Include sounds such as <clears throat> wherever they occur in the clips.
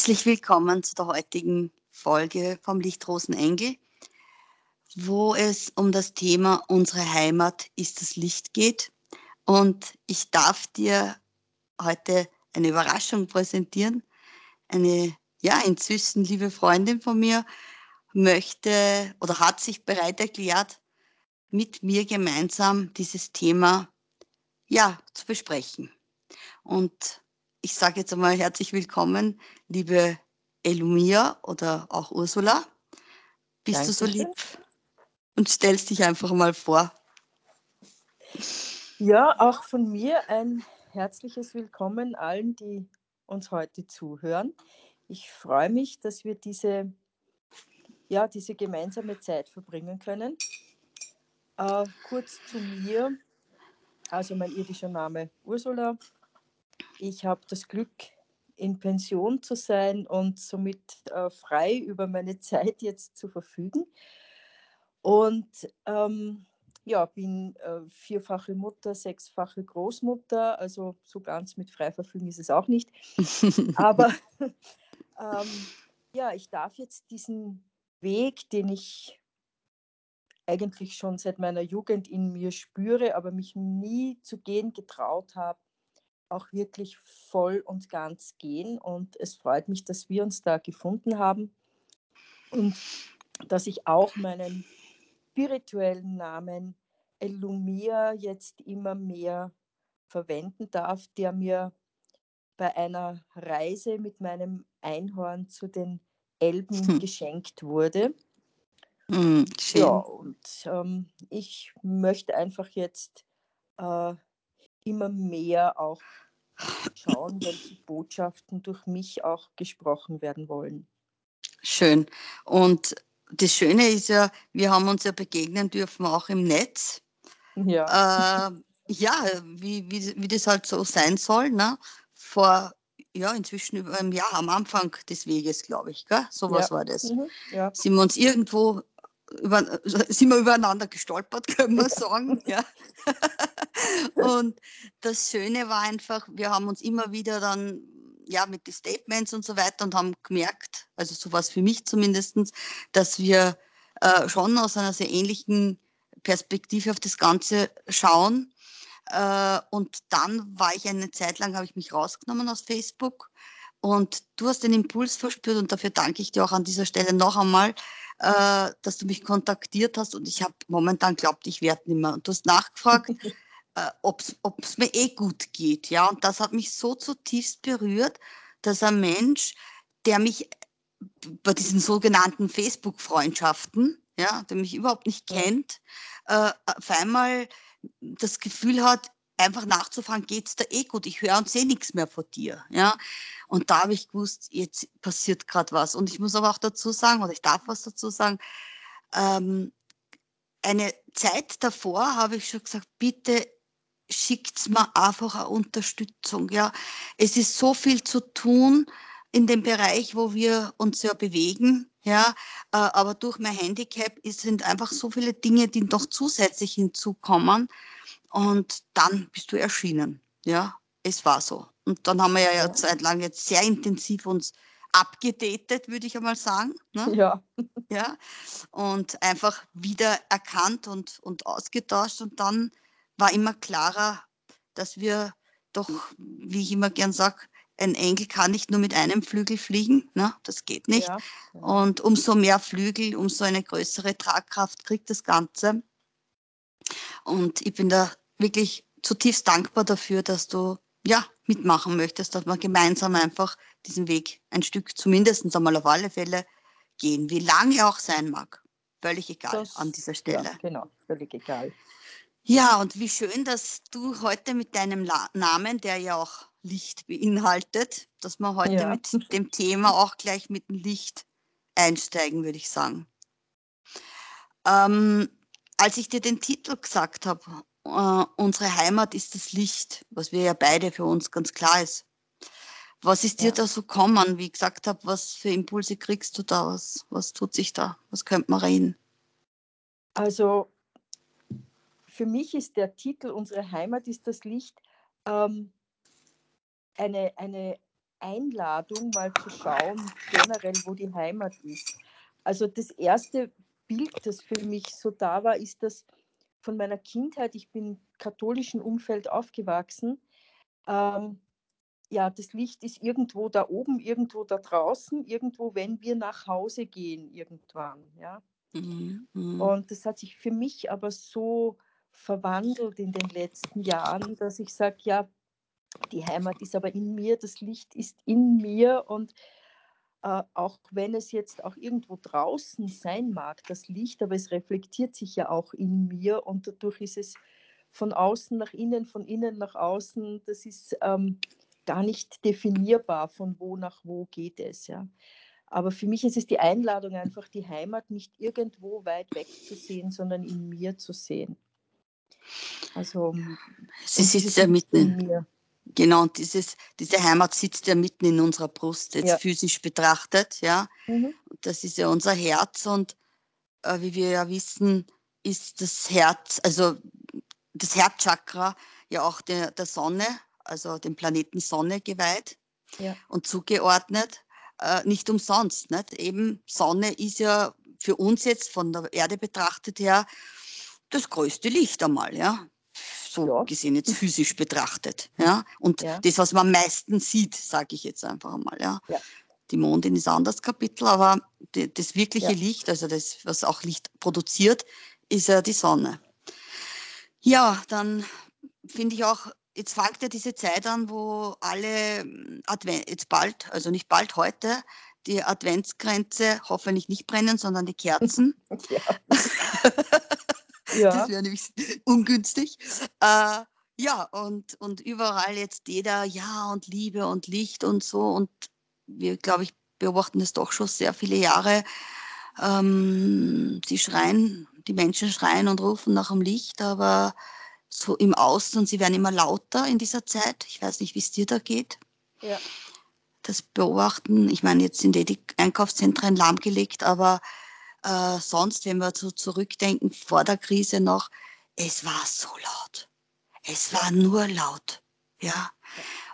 Herzlich willkommen zu der heutigen Folge vom Lichtrosen Engel, wo es um das Thema Unsere Heimat ist das Licht geht. Und ich darf dir heute eine Überraschung präsentieren. Eine, ja, inzwischen liebe Freundin von mir möchte oder hat sich bereit erklärt, mit mir gemeinsam dieses Thema, ja, zu besprechen. Und ich sage jetzt einmal herzlich willkommen, liebe Elumia oder auch Ursula. Bist Dankeschön. du so lieb und stellst dich einfach mal vor? Ja, auch von mir ein herzliches Willkommen allen, die uns heute zuhören. Ich freue mich, dass wir diese, ja, diese gemeinsame Zeit verbringen können. Äh, kurz zu mir. Also mein irdischer Name Ursula, ich habe das Glück, in Pension zu sein und somit äh, frei über meine Zeit jetzt zu verfügen. Und ähm, ja, bin äh, vierfache Mutter, sechsfache Großmutter, also so ganz mit Freiverfügen ist es auch nicht. <laughs> Aber <laughs> ähm, ja, ich darf jetzt diesen Weg, den ich eigentlich schon seit meiner Jugend in mir spüre, aber mich nie zu gehen getraut habe, auch wirklich voll und ganz gehen. Und es freut mich, dass wir uns da gefunden haben und dass ich auch meinen spirituellen Namen Elumia jetzt immer mehr verwenden darf, der mir bei einer Reise mit meinem Einhorn zu den Elben hm. geschenkt wurde. Hm, ja, und ähm, ich möchte einfach jetzt äh, immer mehr auch schauen, welche Botschaften durch mich auch gesprochen werden wollen. Schön. Und das Schöne ist ja, wir haben uns ja begegnen dürfen auch im Netz. Ja. Äh, ja, wie, wie, wie das halt so sein soll, ne? Vor ja, inzwischen über einem Jahr am Anfang des Weges, glaube ich. Gell? So was ja. war das. Mhm. Ja. Sind wir uns irgendwo über, <laughs> sind wir übereinander gestolpert, können wir sagen. ja. <laughs> und das Schöne war einfach, wir haben uns immer wieder dann ja mit den Statements und so weiter und haben gemerkt, also so war es für mich zumindest, dass wir äh, schon aus einer sehr ähnlichen Perspektive auf das Ganze schauen. Äh, und dann war ich eine Zeit lang, habe ich mich rausgenommen aus Facebook und du hast den Impuls verspürt und dafür danke ich dir auch an dieser Stelle noch einmal, äh, dass du mich kontaktiert hast und ich habe momentan glaubt, ich werde nicht mehr. Und du hast nachgefragt, <laughs> äh, ob es mir eh gut geht. Ja, und das hat mich so zutiefst berührt, dass ein Mensch, der mich bei diesen sogenannten Facebook-Freundschaften, ja, der mich überhaupt nicht kennt, äh, auf einmal das Gefühl hat, einfach nachzufragen, geht es dir eh gut? Ich höre und sehe nichts mehr von dir. Ja? Und da habe ich gewusst, jetzt passiert gerade was. Und ich muss aber auch dazu sagen, oder ich darf was dazu sagen, ähm, eine Zeit davor habe ich schon gesagt, bitte schickt mir einfach eine Unterstützung. Ja? Es ist so viel zu tun in dem Bereich, wo wir uns ja bewegen. Ja, äh, aber durch mein Handicap sind einfach so viele Dinge, die noch zusätzlich hinzukommen. Und dann bist du erschienen. Ja, es war so. Und dann haben wir ja, ja. Zeit lang jetzt sehr intensiv uns abgedatet, würde ich einmal sagen. Ne? Ja. ja. Und einfach wieder erkannt und, und ausgetauscht. Und dann war immer klarer, dass wir doch, wie ich immer gern sage, ein Engel kann nicht nur mit einem Flügel fliegen, ne? das geht nicht. Ja. Und umso mehr Flügel, umso eine größere Tragkraft kriegt das Ganze. Und ich bin da wirklich zutiefst dankbar dafür, dass du ja mitmachen möchtest, dass wir gemeinsam einfach diesen Weg ein Stück zumindest einmal auf alle Fälle gehen, wie lange er auch sein mag. Völlig egal das, an dieser Stelle. Ja, genau, völlig egal. Ja, und wie schön, dass du heute mit deinem La Namen, der ja auch Licht beinhaltet, dass wir heute ja. mit dem Thema auch gleich mit dem Licht einsteigen, würde ich sagen. Ähm, als ich dir den Titel gesagt habe, äh, unsere Heimat ist das Licht, was wir ja beide für uns ganz klar ist. Was ist dir da so kommen? Wie ich gesagt habe, was für Impulse kriegst du da? Was, was tut sich da? Was könnte man reden? Also für mich ist der Titel Unsere Heimat ist das Licht ähm, eine, eine Einladung, mal zu schauen, generell, wo die Heimat ist. Also das erste Bild, das für mich so da war, ist das von meiner Kindheit. Ich bin im katholischen Umfeld aufgewachsen. Ähm, ja, das Licht ist irgendwo da oben, irgendwo da draußen, irgendwo, wenn wir nach Hause gehen, irgendwann. Ja. Mhm, mhm. Und das hat sich für mich aber so verwandelt in den letzten Jahren, dass ich sage, ja, die Heimat ist aber in mir, das Licht ist in mir und äh, auch wenn es jetzt auch irgendwo draußen sein mag, das Licht, aber es reflektiert sich ja auch in mir und dadurch ist es von außen nach innen, von innen nach außen, das ist ähm, gar nicht definierbar, von wo nach wo geht es. Ja. Aber für mich ist es die Einladung, einfach die Heimat nicht irgendwo weit weg zu sehen, sondern in mir zu sehen. Also, sie sitzt ja mitten in mir. Genau, und dieses, diese Heimat sitzt ja mitten in unserer Brust, jetzt ja. physisch betrachtet, ja. Mhm. Das ist ja unser Herz und äh, wie wir ja wissen, ist das Herz, also das Herzchakra ja auch der, der Sonne, also dem Planeten Sonne geweiht ja. und zugeordnet. Äh, nicht umsonst. Nicht? Eben Sonne ist ja für uns jetzt von der Erde betrachtet her das größte Licht einmal, ja so ja. gesehen jetzt <laughs> physisch betrachtet. Ja? Und ja. das, was man am meisten sieht, sage ich jetzt einfach einmal. Ja? ja. Die Mondin ist ein anderes Kapitel, aber die, das wirkliche Licht, also das, was auch Licht produziert, ist ja die Sonne. Ja, dann finde ich auch, jetzt fängt ja diese Zeit an, wo alle Advent, jetzt bald, also nicht bald heute, die Adventsgrenze hoffentlich nicht brennen, sondern die Kerzen. <laughs> ja. <laughs> Ja. Das wäre nämlich <laughs> ungünstig. Äh, ja, und, und überall jetzt jeder, ja, und Liebe und Licht und so. Und wir, glaube ich, beobachten das doch schon sehr viele Jahre. Ähm, die schreien, die Menschen schreien und rufen nach dem Licht, aber so im Außen und sie werden immer lauter in dieser Zeit. Ich weiß nicht, wie es dir da geht. Ja. Das Beobachten, ich meine, jetzt sind eh die Einkaufszentren lahmgelegt, aber äh, sonst, wenn wir so zurückdenken, vor der Krise noch, es war so laut. Es war nur laut. Ja.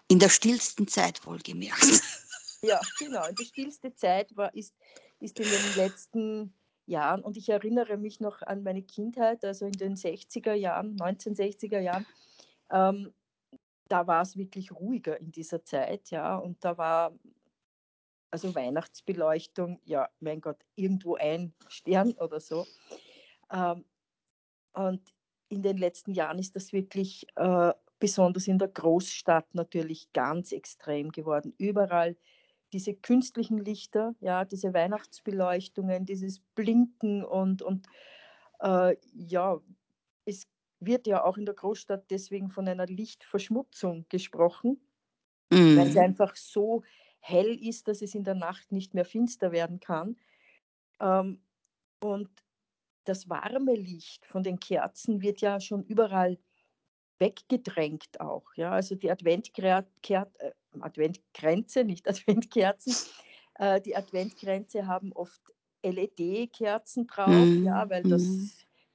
In der stillsten Zeit wohlgemerkt. Ja, genau. Die stillste Zeit war, ist, ist in den letzten Jahren, und ich erinnere mich noch an meine Kindheit, also in den 60er Jahren, 1960er Jahren, ähm, da war es wirklich ruhiger in dieser Zeit, ja, und da war also Weihnachtsbeleuchtung, ja, mein Gott, irgendwo ein Stern oder so. Ähm, und in den letzten Jahren ist das wirklich äh, besonders in der Großstadt natürlich ganz extrem geworden. Überall diese künstlichen Lichter, ja, diese Weihnachtsbeleuchtungen, dieses Blinken und, und äh, ja, es wird ja auch in der Großstadt deswegen von einer Lichtverschmutzung gesprochen, mhm. weil es einfach so hell ist, dass es in der Nacht nicht mehr finster werden kann. Ähm, und das warme Licht von den Kerzen wird ja schon überall weggedrängt auch. Ja? Also die Adventker äh, Adventkränze, nicht <laughs> Adventkerzen, äh, die Adventkränze haben oft LED-Kerzen drauf, mm, ja, weil das mm.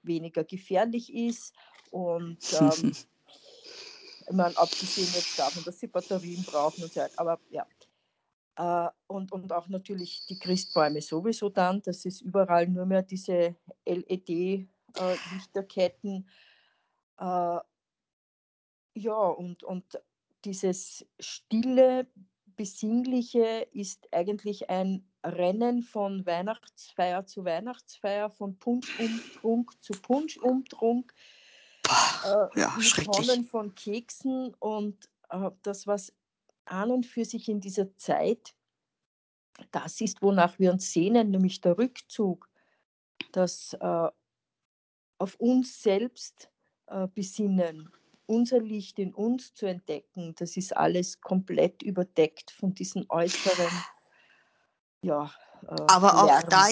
weniger gefährlich ist. Und ähm, <laughs> ich meine, abgesehen jetzt davon, dass sie Batterien brauchen und so weiter. Aber ja, und, und auch natürlich die Christbäume sowieso dann. Das ist überall nur mehr diese LED-Lichterketten. Äh, äh, ja, und, und dieses stille, besinnliche ist eigentlich ein Rennen von Weihnachtsfeier zu Weihnachtsfeier, von Punschumtrunk zu Punschumtrunk. Äh, ja, mit Tonnen von Keksen und äh, das, was an und für sich in dieser Zeit das ist, wonach wir uns sehnen, nämlich der Rückzug, das äh, auf uns selbst äh, besinnen, unser Licht in uns zu entdecken, das ist alles komplett überdeckt von diesen äußeren ja, äh, Aber auch Lärm. da,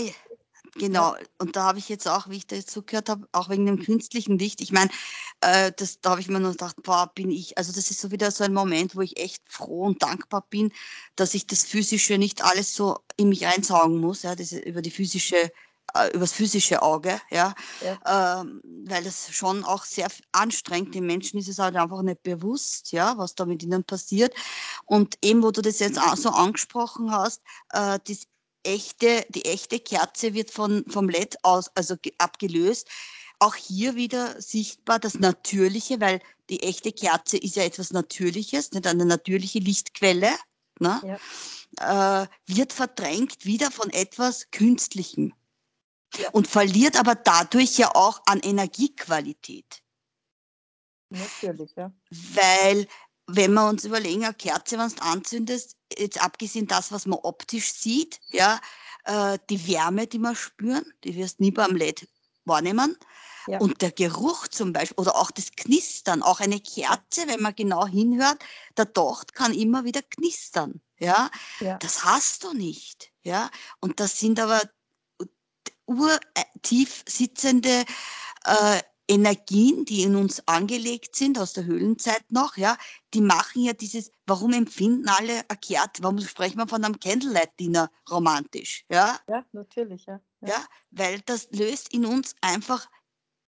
Genau, und da habe ich jetzt auch, wie ich da zugehört habe, auch wegen dem künstlichen Licht, ich meine, äh, das, da habe ich mir nur gedacht, boah, bin ich, also das ist so wieder so ein Moment, wo ich echt froh und dankbar bin, dass ich das Physische nicht alles so in mich einsaugen muss, ja, das über die physische äh, übers physische Auge, ja, ja. Ähm, weil das schon auch sehr anstrengend. Den Menschen ist es halt einfach nicht bewusst, ja, was da mit ihnen passiert. Und eben, wo du das jetzt auch so angesprochen hast, äh, das echte, die echte Kerze wird von, vom LED aus, also abgelöst. Auch hier wieder sichtbar das Natürliche, weil die echte Kerze ist ja etwas Natürliches, nicht eine natürliche Lichtquelle, ne? Ja. Äh, wird verdrängt wieder von etwas Künstlichem ja. und verliert aber dadurch ja auch an Energiequalität. Natürlich, ja. Weil, wenn wir uns überlegen, eine Kerze, wenn du anzündest, jetzt abgesehen das, was man optisch sieht, ja, äh, die Wärme, die wir spüren, die wirst nie beim LED wahrnehmen. Ja. Und der Geruch zum Beispiel oder auch das Knistern, auch eine Kerze, wenn man genau hinhört, der Docht kann immer wieder knistern. Ja? ja, das hast du nicht. Ja, und das sind aber urtief sitzende äh, Energien, die in uns angelegt sind, aus der Höhlenzeit noch, ja, die machen ja dieses, warum empfinden alle erkehrt, warum sprechen wir von einem Candlelight-Dinner romantisch, ja? Ja, natürlich, ja. ja. Ja, weil das löst in uns einfach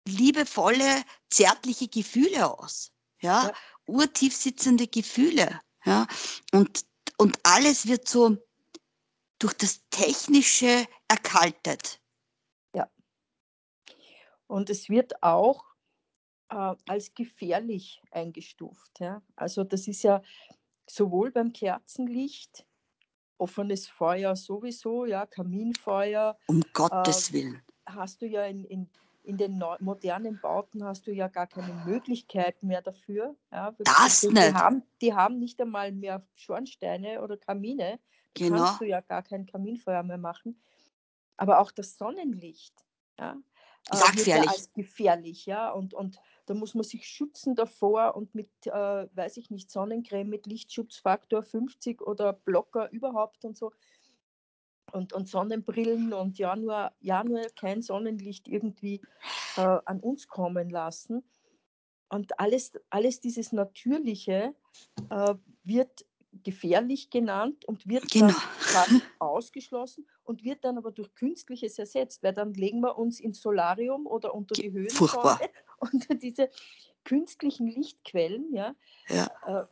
liebevolle, zärtliche Gefühle aus, ja, ja. urtief sitzende Gefühle, ja, und, und alles wird so durch das Technische erkaltet. Und es wird auch äh, als gefährlich eingestuft. Ja? Also das ist ja sowohl beim Kerzenlicht, offenes Feuer sowieso, ja, Kaminfeuer. Um Gottes äh, Willen. Hast du ja in, in, in den modernen Bauten hast du ja gar keine Möglichkeit mehr dafür. Ja? Das die, nicht. Die haben, die haben nicht einmal mehr Schornsteine oder Kamine. Da genau. kannst du ja gar kein Kaminfeuer mehr machen. Aber auch das Sonnenlicht. Ja? Äh, wird ja als gefährlich, ja. Und, und da muss man sich schützen davor und mit, äh, weiß ich nicht, Sonnencreme mit Lichtschutzfaktor 50 oder Blocker überhaupt und so. Und, und Sonnenbrillen und ja nur, ja, nur kein Sonnenlicht irgendwie äh, an uns kommen lassen. Und alles, alles dieses Natürliche äh, wird gefährlich genannt und wird genau. <laughs> dann ausgeschlossen und wird dann aber durch Künstliches ersetzt, weil dann legen wir uns ins Solarium oder unter die Höhensonne <laughs> und diese künstlichen Lichtquellen, ja, ja. Äh,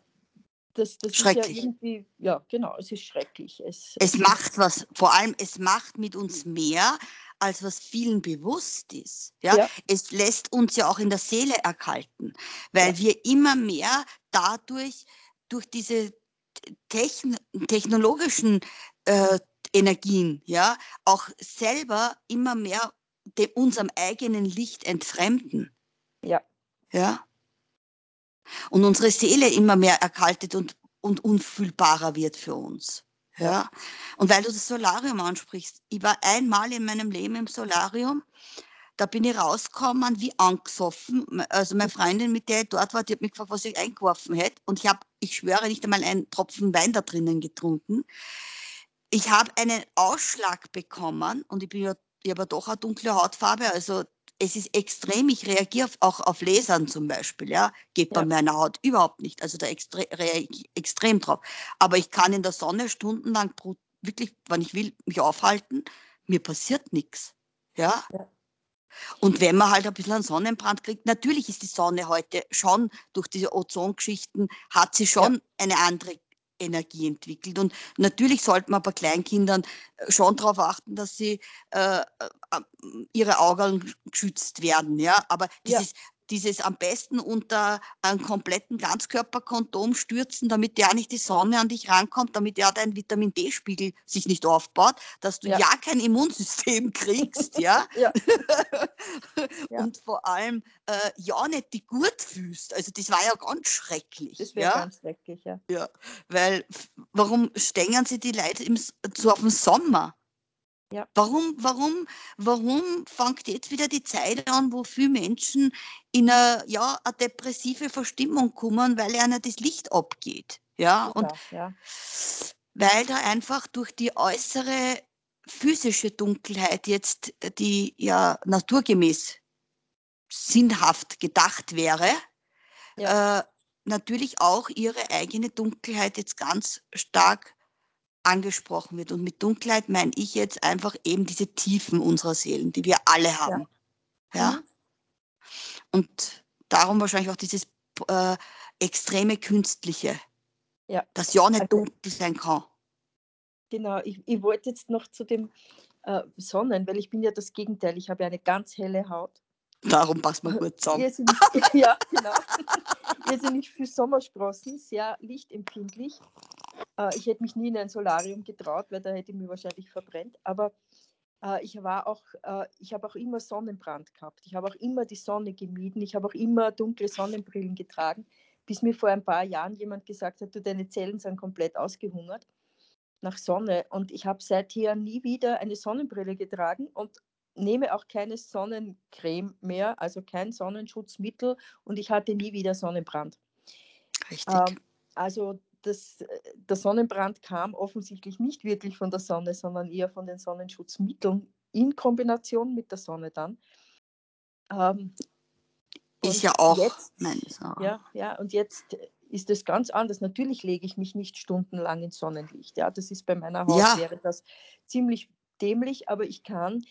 das, das ist ja irgendwie, ja, genau, es ist schrecklich. Es, es macht was, vor allem es macht mit uns mehr, als was vielen bewusst ist. Ja? ja. Es lässt uns ja auch in der Seele erkalten, weil ja. wir immer mehr dadurch, durch diese techn technologischen äh, Energien, ja, auch selber immer mehr dem, unserem eigenen Licht entfremden. Ja. Ja. Und unsere Seele immer mehr erkaltet und, und unfühlbarer wird für uns. Ja. Und weil du das Solarium ansprichst, ich war einmal in meinem Leben im Solarium da bin ich rausgekommen wie angesoffen. Also meine Freundin, mit der ich dort war, die hat mich gefragt, was ich eingeworfen hätte. Und ich habe, ich schwöre, nicht einmal einen Tropfen Wein da drinnen getrunken. Ich habe einen Ausschlag bekommen und ich bin ja, ich habe ja doch eine dunkle Hautfarbe, also es ist extrem, ich reagiere auch auf Lasern zum Beispiel, ja, geht bei ja. meiner Haut überhaupt nicht, also da reagiere ich extrem drauf. Aber ich kann in der Sonne stundenlang wirklich, wenn ich will, mich aufhalten, mir passiert nichts, ja. ja. Und wenn man halt ein bisschen einen Sonnenbrand kriegt, natürlich ist die Sonne heute schon durch diese Ozongeschichten, hat sie schon ja. eine andere Energie entwickelt. Und natürlich sollte man bei Kleinkindern äh, schon darauf achten, dass sie äh, äh, ihre Augen geschützt werden. Ja? Aber dieses, dieses am besten unter einem kompletten Ganzkörperkondom stürzen, damit ja nicht die Sonne an dich rankommt, damit ja dein Vitamin D-Spiegel sich nicht aufbaut, dass du ja, ja kein Immunsystem <laughs> kriegst, ja? <laughs> <laughs> ja. Und vor allem äh, ja nicht die gut fühlst. Also das war ja ganz schrecklich. Das wäre ja? ganz schrecklich, ja. Ja, weil warum stängen sie die Leute im, so auf den Sommer? Ja. Warum, warum, warum fängt jetzt wieder die Zeit an, wo viele Menschen in eine, ja, eine depressive Verstimmung kommen, weil ihnen das Licht abgeht? Ja, und ja. weil da einfach durch die äußere physische Dunkelheit jetzt, die ja naturgemäß sinnhaft gedacht wäre, ja. äh, natürlich auch ihre eigene Dunkelheit jetzt ganz stark angesprochen wird. Und mit Dunkelheit meine ich jetzt einfach eben diese Tiefen unserer Seelen, die wir alle haben. Ja. ja? Mhm. Und darum wahrscheinlich auch dieses äh, extreme Künstliche, ja. das ja nicht also, dunkel sein kann. Genau, ich, ich wollte jetzt noch zu dem äh, Sonnen, weil ich bin ja das Gegenteil. Ich habe ja eine ganz helle Haut. Darum passt man gut zusammen. Irrsinnig, <laughs> ja, genau. Irrsinnig viel Sommersprossen, sehr lichtempfindlich. Äh, ich hätte mich nie in ein Solarium getraut, weil da hätte ich mich wahrscheinlich verbrennt. Aber äh, ich war auch, äh, ich habe auch immer Sonnenbrand gehabt. Ich habe auch immer die Sonne gemieden. Ich habe auch immer dunkle Sonnenbrillen getragen, bis mir vor ein paar Jahren jemand gesagt hat, du, deine Zellen sind komplett ausgehungert nach Sonne. Und ich habe seither nie wieder eine Sonnenbrille getragen und nehme auch keine Sonnencreme mehr, also kein Sonnenschutzmittel und ich hatte nie wieder Sonnenbrand. Richtig. Ähm, also das, der Sonnenbrand kam offensichtlich nicht wirklich von der Sonne, sondern eher von den Sonnenschutzmitteln in Kombination mit der Sonne dann. Ähm, ist ja auch jetzt, ja, ja, und jetzt ist es ganz anders. Natürlich lege ich mich nicht stundenlang ins Sonnenlicht. Ja, das ist bei meiner Haut ja. wäre das ziemlich dämlich, aber ich kann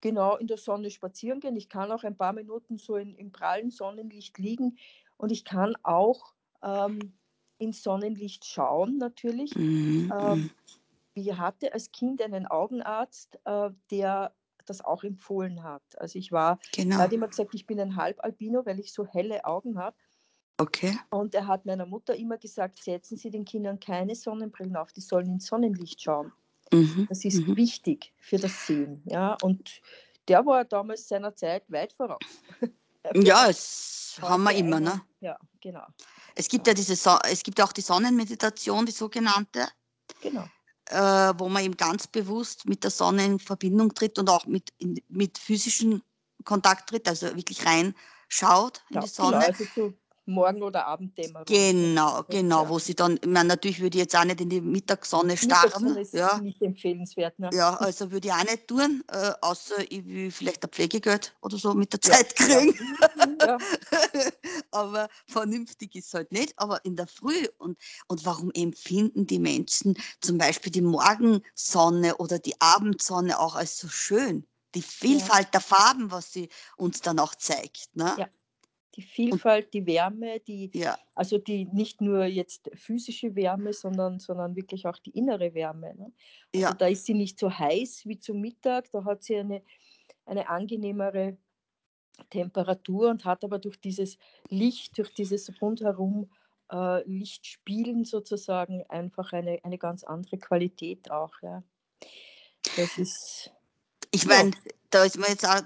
genau in der Sonne spazieren gehen. Ich kann auch ein paar Minuten so in, im prallen Sonnenlicht liegen und ich kann auch ähm, ins Sonnenlicht schauen natürlich. Mhm. Ähm, mhm. ich hatte als Kind einen Augenarzt, äh, der das auch empfohlen hat. Also ich war, genau. er hat immer gesagt, ich bin ein Halbalbino, weil ich so helle Augen habe. Okay. Und er hat meiner Mutter immer gesagt, setzen Sie den Kindern keine Sonnenbrillen auf, die sollen ins Sonnenlicht schauen. Mhm. Das ist mhm. wichtig für das Sehen. Ja? Und der war damals seiner Zeit weit voraus. <laughs> ja, das haben wir immer, ne? Ja, genau. Es gibt ja, diese so es gibt auch die Sonnenmeditation, die sogenannte. Genau. Äh, wo man eben ganz bewusst mit der Sonne in Verbindung tritt und auch mit, in, mit physischen Kontakt tritt, also wirklich reinschaut in ja, die Sonne. Genau, also zu Morgen- oder Abenddämmerung. Genau, genau, ja. wo sie dann, ich meine, natürlich würde ich jetzt auch nicht in die Mittagssonne starren. Mittagssonne ist ja. nicht empfehlenswert. Ne? Ja, also würde ich auch nicht tun, äh, außer ich will vielleicht ein Pflegegeld oder so mit der Zeit ja, kriegen. <laughs> Ja. <laughs> aber vernünftig ist es halt nicht. Aber in der Früh und, und warum empfinden die Menschen zum Beispiel die Morgensonne oder die Abendsonne auch als so schön? Die Vielfalt der Farben, was sie uns dann auch zeigt. Ne? Ja die Vielfalt, die Wärme, die, ja. also die nicht nur jetzt physische Wärme, sondern, sondern wirklich auch die innere Wärme. Ne? Also ja. da ist sie nicht so heiß wie zum Mittag, da hat sie eine, eine angenehmere Temperatur und hat aber durch dieses Licht, durch dieses rundherum äh, Lichtspielen sozusagen einfach eine, eine ganz andere Qualität auch. Ja. Das ist. Ich meine, ja da ist mir jetzt auch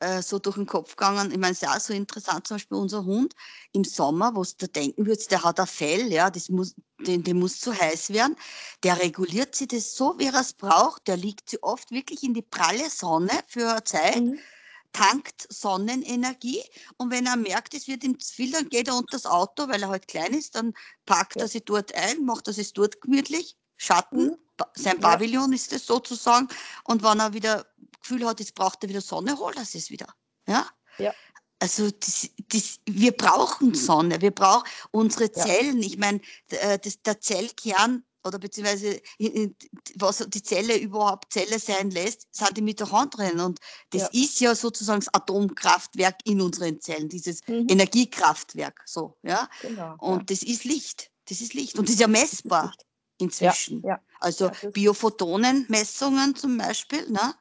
äh, so durch den Kopf gegangen. Ich meine, es ist auch so interessant, zum Beispiel unser Hund im Sommer, wo du denken würdest, der hat ein Fell, ja, das muss, den, dem muss zu heiß werden. Der reguliert sich das so, wie er es braucht. Der liegt sie oft wirklich in die pralle Sonne für eine Zeit. Mhm. tankt Sonnenenergie und wenn er merkt, es wird ihm zu viel, dann geht er unter das Auto, weil er halt klein ist, dann packt ja. er sich dort ein, macht er sich dort gemütlich, Schatten, mhm. Sein Pavillon ja. ist es sozusagen und wenn er wieder Gefühl hat, jetzt braucht er wieder Sonne, holt er es wieder. Ja? ja. Also das, das, wir brauchen Sonne, wir brauchen unsere Zellen. Ja. Ich meine, äh, der Zellkern oder beziehungsweise was die Zelle überhaupt Zelle sein lässt, sind die Mitochondrien. Und das ja. ist ja sozusagen das Atomkraftwerk in unseren Zellen, dieses mhm. Energiekraftwerk. So, ja? Genau, und ja. das ist Licht. Das ist Licht. Und das ist ja messbar inzwischen. Ja, also Biophotonenmessungen zum Beispiel, ne?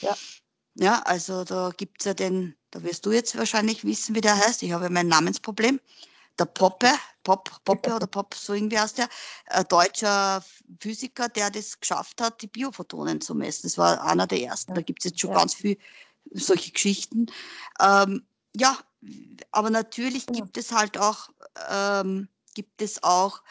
Ja. Ja, also da gibt es ja den, da wirst du jetzt wahrscheinlich wissen, wie der heißt. Ich habe ja mein Namensproblem. Der Poppe, Pop, Poppe oder Pop, so irgendwie heißt der, ein deutscher Physiker, der das geschafft hat, die Biophotonen zu messen. Das war einer der ersten. Ja. Da gibt es jetzt schon ja. ganz viele solche Geschichten. Ähm, ja, aber natürlich ja. gibt es halt auch, ähm, gibt es auch,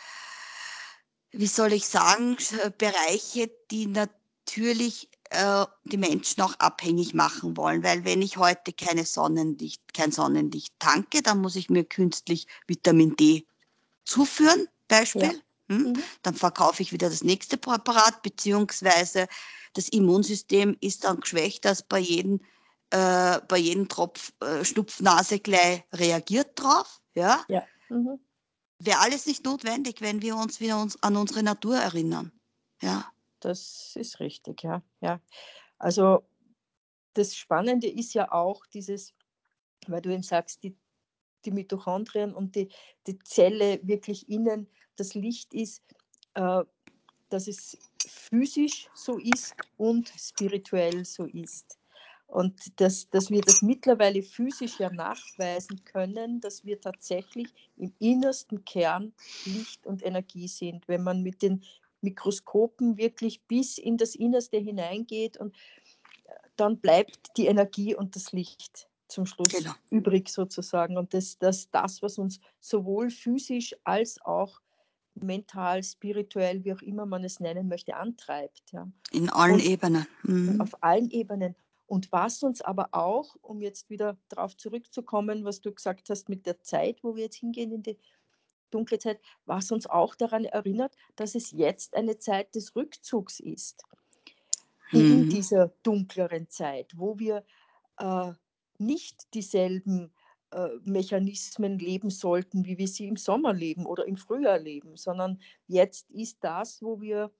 wie soll ich sagen, Bereiche, die natürlich äh, die Menschen auch abhängig machen wollen, weil wenn ich heute keine Sonnenlicht, kein Sonnenlicht tanke, dann muss ich mir künstlich Vitamin D zuführen, Beispiel. Ja. Hm? Mhm. Dann verkaufe ich wieder das nächste Präparat, beziehungsweise das Immunsystem ist dann geschwächt, dass bei jedem, äh, bei jedem Tropf äh, Schnupfnase gleich reagiert drauf. Ja? ja. Mhm. Wäre alles nicht notwendig, wenn wir uns wieder uns an unsere Natur erinnern. Ja. Das ist richtig, ja. ja. Also das Spannende ist ja auch dieses, weil du eben sagst, die, die Mitochondrien und die, die Zelle wirklich innen das Licht ist, äh, dass es physisch so ist und spirituell so ist. Und dass, dass wir das mittlerweile physisch ja nachweisen können, dass wir tatsächlich im innersten Kern Licht und Energie sind. Wenn man mit den Mikroskopen wirklich bis in das Innerste hineingeht und äh, dann bleibt die Energie und das Licht zum Schluss genau. übrig sozusagen. Und das das, das, was uns sowohl physisch als auch mental, spirituell, wie auch immer man es nennen möchte, antreibt. Ja. In allen und, Ebenen. Mhm. Auf allen Ebenen. Und was uns aber auch, um jetzt wieder darauf zurückzukommen, was du gesagt hast mit der Zeit, wo wir jetzt hingehen in die dunkle Zeit, was uns auch daran erinnert, dass es jetzt eine Zeit des Rückzugs ist. Mhm. In dieser dunkleren Zeit, wo wir äh, nicht dieselben äh, Mechanismen leben sollten, wie wir sie im Sommer leben oder im Frühjahr leben, sondern jetzt ist das, wo wir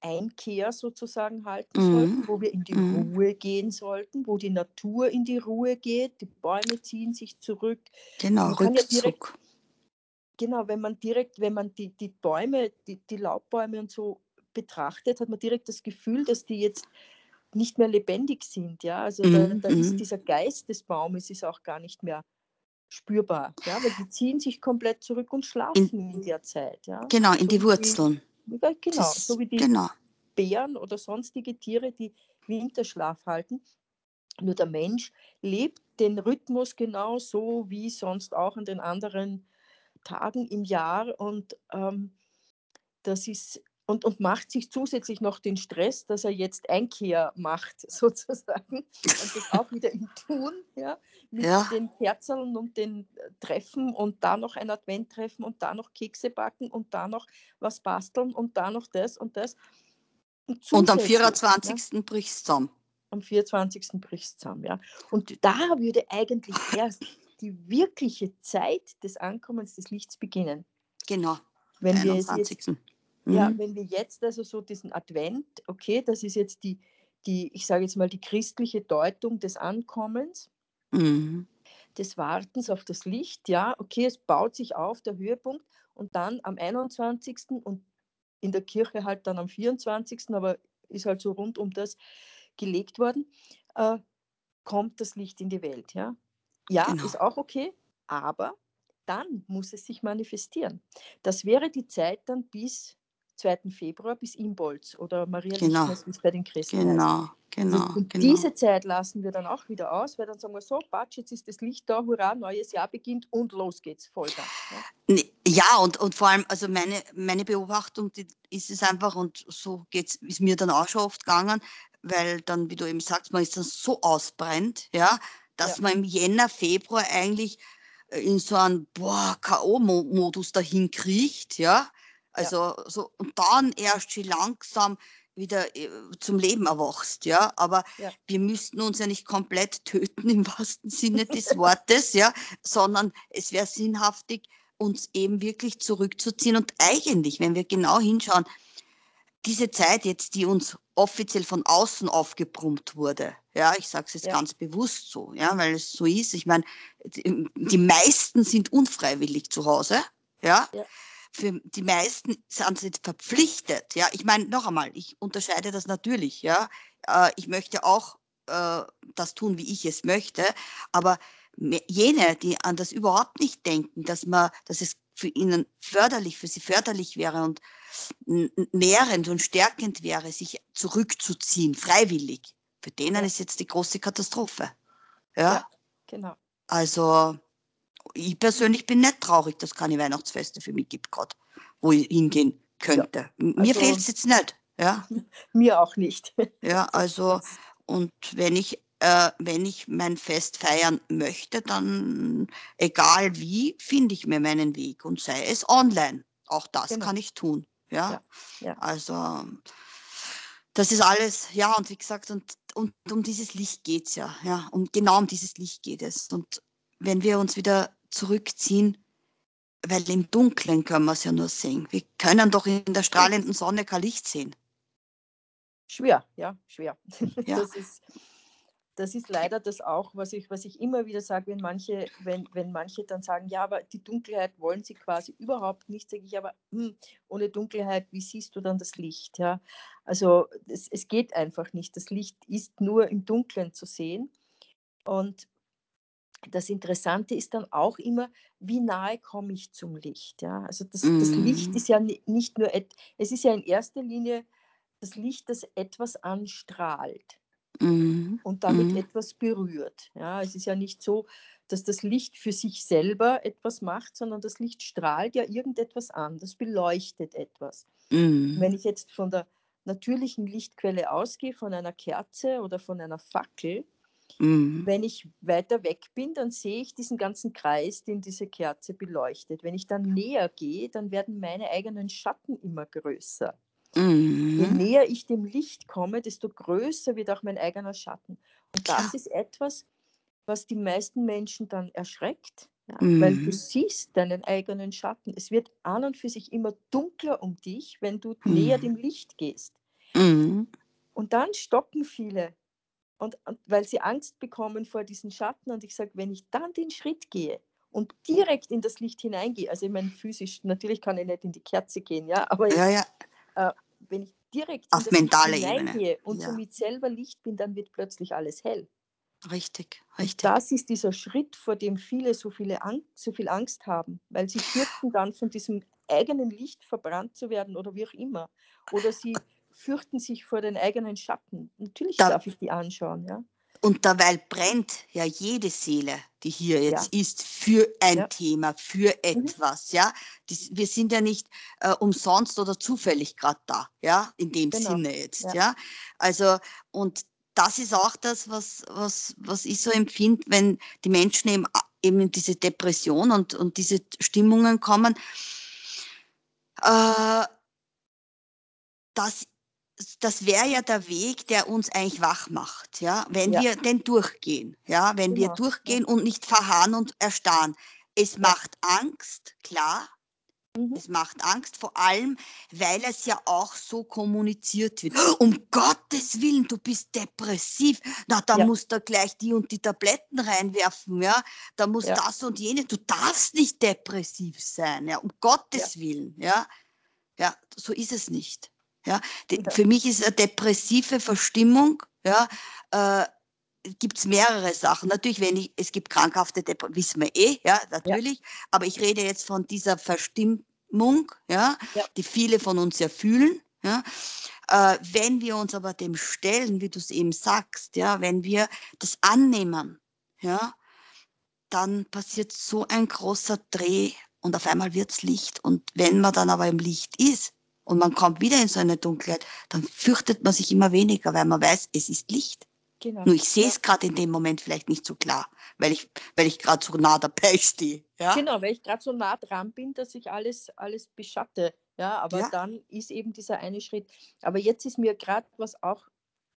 Einkehr sozusagen halten mhm. sollten, wo wir in die mhm. Ruhe gehen sollten, wo die Natur in die Ruhe geht, die Bäume ziehen sich zurück. Genau, man Rückzug. Ja direkt, genau, wenn man direkt, wenn man die, die Bäume, die, die Laubbäume und so betrachtet, hat man direkt das Gefühl, dass die jetzt nicht mehr lebendig sind. Ja? Also mhm. da, da ist mhm. dieser Geist des Baumes ist auch gar nicht mehr spürbar, ja, weil die ziehen sich komplett zurück und schlafen in, in der Zeit. Ja? Genau, in so die Wurzeln. Genau, das, so wie die genau. Bären oder sonstige Tiere, die Winterschlaf halten. Nur der Mensch lebt den Rhythmus genau so wie sonst auch an den anderen Tagen im Jahr und ähm, das ist und, und macht sich zusätzlich noch den Stress, dass er jetzt Einkehr macht, <laughs> sozusagen. Und das auch wieder im Tun, ja, mit ja. den Kerzeln und den äh, Treffen und da noch ein Adventtreffen und da noch Kekse backen und da noch was basteln und da noch das und das. Und, und am 24. Ja, bricht es zusammen. Am 24. bricht es zusammen, ja. Und da würde eigentlich erst die wirkliche Zeit des Ankommens des Lichts beginnen. Genau. Wenn 21. wir es jetzt ja, mhm. wenn wir jetzt also so diesen Advent, okay, das ist jetzt die, die ich sage jetzt mal, die christliche Deutung des Ankommens, mhm. des Wartens auf das Licht, ja, okay, es baut sich auf, der Höhepunkt, und dann am 21. und in der Kirche halt dann am 24., aber ist halt so rund um das gelegt worden, äh, kommt das Licht in die Welt, ja. Ja, genau. ist auch okay, aber dann muss es sich manifestieren. Das wäre die Zeit dann bis 2. Februar bis Imbolz oder Maria genau. Wie es bei den Christen genau. heißt. Genau, und genau. diese Zeit lassen wir dann auch wieder aus, weil dann sagen wir so, Batsch, jetzt ist das Licht da, hurra, neues Jahr beginnt und los geht's, Vollgas. Ja, ja und, und vor allem, also meine, meine Beobachtung ist es einfach, und so geht's, ist mir dann auch schon oft gegangen, weil dann, wie du eben sagst, man ist dann so ausbrennt, ja, dass ja. man im Jänner, Februar eigentlich äh, in so einen K.O.-Modus dahin kriecht, ja, also ja. so und dann erst schon langsam wieder äh, zum Leben erwachst, ja. Aber ja. wir müssten uns ja nicht komplett <laughs> töten im wahrsten Sinne des Wortes, ja, sondern es wäre sinnhaftig, uns eben wirklich zurückzuziehen. Und eigentlich, wenn wir genau hinschauen, diese Zeit jetzt, die uns offiziell von außen aufgebrummt wurde, ja, ich sage es jetzt ja. ganz bewusst so, ja, weil es so ist. Ich meine, die, die meisten sind unfreiwillig zu Hause, ja. ja für die meisten sind sie verpflichtet. Ja, ich meine, noch einmal, ich unterscheide das natürlich. Ja, äh, ich möchte auch äh, das tun, wie ich es möchte, aber jene, die an das überhaupt nicht denken, dass man, dass es für ihnen förderlich, für sie förderlich wäre und nährend und stärkend wäre, sich zurückzuziehen, freiwillig. Für denen ist jetzt die große Katastrophe. Ja, ja genau. Also ich persönlich bin nicht traurig, dass es keine Weihnachtsfeste für mich gibt gerade, wo ich hingehen könnte. Ja, also, Mir fehlt es jetzt nicht. Ja? <laughs> Mir auch nicht. <laughs> Ja, also und wenn ich, äh, wenn ich mein Fest feiern möchte, dann egal wie, finde ich mir meinen Weg und sei es online. Auch das genau. kann ich tun. Ja, ja, ja. also das ist alles, ja, und wie gesagt, und, und um dieses Licht geht es ja, ja, um, genau um dieses Licht geht es. Und wenn wir uns wieder zurückziehen, weil im Dunkeln können wir es ja nur sehen. Wir können doch in der strahlenden Sonne kein Licht sehen. Schwer, ja, schwer. <laughs> Ja. Das, ist, das ist leider das auch, was ich, was ich immer wieder sage, wenn manche, wenn, wenn manche dann sagen, ja, aber die Dunkelheit wollen sie quasi überhaupt nicht, sage ich aber, hm, ohne Dunkelheit, wie siehst du dann das Licht? Ja? Also es, es geht einfach nicht. Das Licht ist nur im Dunkeln zu sehen. Und das Interessante ist dann auch immer, wie nahe komme ich zum Licht. Ja? Also das, mm. das Licht mhm. ist ja nicht nur, es ist ja in erster Linie das Licht, das etwas anstrahlt mm. und damit mm. etwas berührt. Ja? Es ist ja nicht so, dass das Licht für sich selber etwas macht, sondern das Licht strahlt ja irgendetwas an, das beleuchtet etwas. Wenn ich jetzt von der natürlichen Lichtquelle ausgehe, von einer Kerze oder von einer Fackel, Mhm. Wenn ich weiter weg bin, dann sehe ich diesen ganzen Kreis, den diese Kerze beleuchtet. Wenn ich dann näher gehe, dann werden meine eigenen Schatten immer größer. Mhm. Je näher ich dem Licht komme, desto größer wird auch mein eigener Schatten. Und das ist etwas, was die meisten Menschen dann erschreckt, ja, mhm. weil du mhm. siehst deinen eigenen Schatten. Es wird an und für sich immer dunkler um dich, wenn du mhm. näher dem Licht gehst. Mhm. Und dann stoppen viele und, und weil sie Angst bekommen vor diesen Schatten. Und ich sage, wenn ich dann den Schritt gehe und direkt in das Licht hineingehe, also ich meine physisch, natürlich kann ich nicht in die Kerze gehen, ja, aber ja, ja. Äh, wenn ich direkt Auf in das Licht hineingehe Ebene. und ja. somit selber Licht bin, dann wird plötzlich alles hell. Richtig, richtig. Und das ist dieser Schritt, vor dem viele so, viele Angst, so viel Angst haben, weil sie fürchten dann von diesem eigenen Licht verbrannt zu werden oder wie auch immer. Oder sie fürchten sich vor den eigenen Schatten. Natürlich da, darf ich die anschauen, ja. Und dabei brennt ja jede Seele, die hier jetzt ja. ist, für ein ja. Thema, für mhm. etwas, mhm. ja. Die, wir sind ja nicht äh, umsonst oder zufällig gerade da, ja, in dem genau. Sinne jetzt, ja. ja. Also, und das ist auch das, was, was, was ich so empfinde, wenn die Menschen eben, eben in diese Depression und, und diese Stimmungen kommen, äh, dass das wäre ja der Weg, der uns eigentlich wach macht, ja, wenn ja. wir denn durchgehen, ja, wenn genau. wir durchgehen ja. und nicht verharren und erstarren. Es ja. macht Angst, klar. Mhm. Es macht Angst, vor allem, weil es ja auch so kommuniziert wird. <gasps> Um Gottes Willen, du bist depressiv. Na, da musst du gleich die und die Tabletten reinwerfen, ja. Da muss das und jene. Du darfst nicht depressiv sein, ja. Um Gottes Willen, ja. Ja, so ist es nicht. Ja, die, ja. Für mich ist eine depressive Verstimmung, ja, äh, gibt es mehrere Sachen. Natürlich, wenn ich, es gibt krankhafte Depressionen, wissen wir eh, ja, natürlich. Ja. Aber ich rede jetzt von dieser Verstimmung, ja, ja. die viele von uns ja fühlen. Ja. Äh, wenn wir uns aber dem stellen, wie du es eben sagst, ja, wenn wir das annehmen, ja, dann passiert so ein großer Dreh und auf einmal wird es Licht. Und wenn man dann aber im Licht ist, und man kommt wieder in so eine Dunkelheit, dann fürchtet man sich immer weniger, weil man weiß, es ist Licht. Genau. Nur ich sehe es gerade in dem Moment vielleicht nicht so klar, weil ich, weil ich gerade so nah dabei stehe. Ja? Genau, weil ich gerade so nah dran bin, dass ich alles, alles beschatte. Ja, aber ja. dann ist eben dieser eine Schritt. Aber jetzt ist mir gerade was auch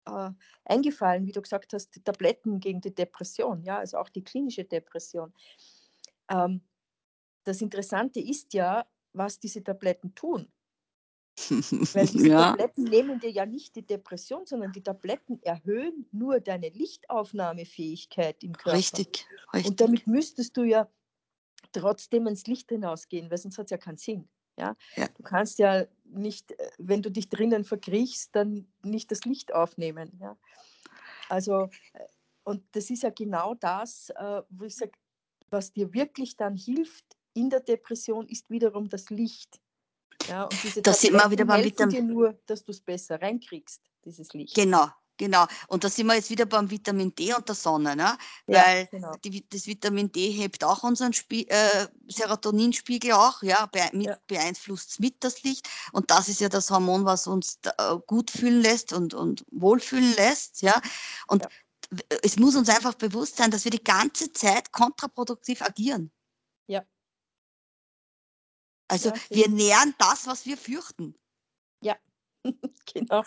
äh, eingefallen, wie du gesagt hast, die Tabletten gegen die Depression, ja, also auch die klinische Depression. Ähm, das Interessante ist ja, was diese Tabletten tun. Weil <laughs> diese ja. Tabletten nehmen dir ja nicht die Depression, sondern die Tabletten erhöhen nur deine Lichtaufnahmefähigkeit im Körper. Richtig, richtig. Und damit müsstest du ja trotzdem ins Licht hinausgehen, weil sonst hat es ja keinen Sinn. Ja? ja? Du kannst ja nicht, äh, wenn du dich drinnen verkriechst, dann nicht das Licht aufnehmen. Ja? Also, äh, und das ist ja genau das, äh, wo ich sage, was dir wirklich dann hilft in der Depression, ist wiederum das Licht. Ja, und diese das sind wir wieder beim Vitamin dir nur, dass du es besser reinkriegst, dieses Licht. Genau, genau. Und da sind wir jetzt wieder beim Vitamin D und der Sonne, ne? Ja, weil genau. die, das Vitamin D hebt auch unseren Spie äh, Serotoninspiegel auch, ja, be mit, ja. beeinflusst mit das Licht. Und das ist ja das Hormon, was uns da, äh, gut fühlen lässt und, und wohlfühlen lässt, ja. Und ja. es muss uns einfach bewusst sein, dass wir die ganze Zeit kontraproduktiv agieren. Also ja, wir nähern das, was wir fürchten. Ja, <laughs> genau.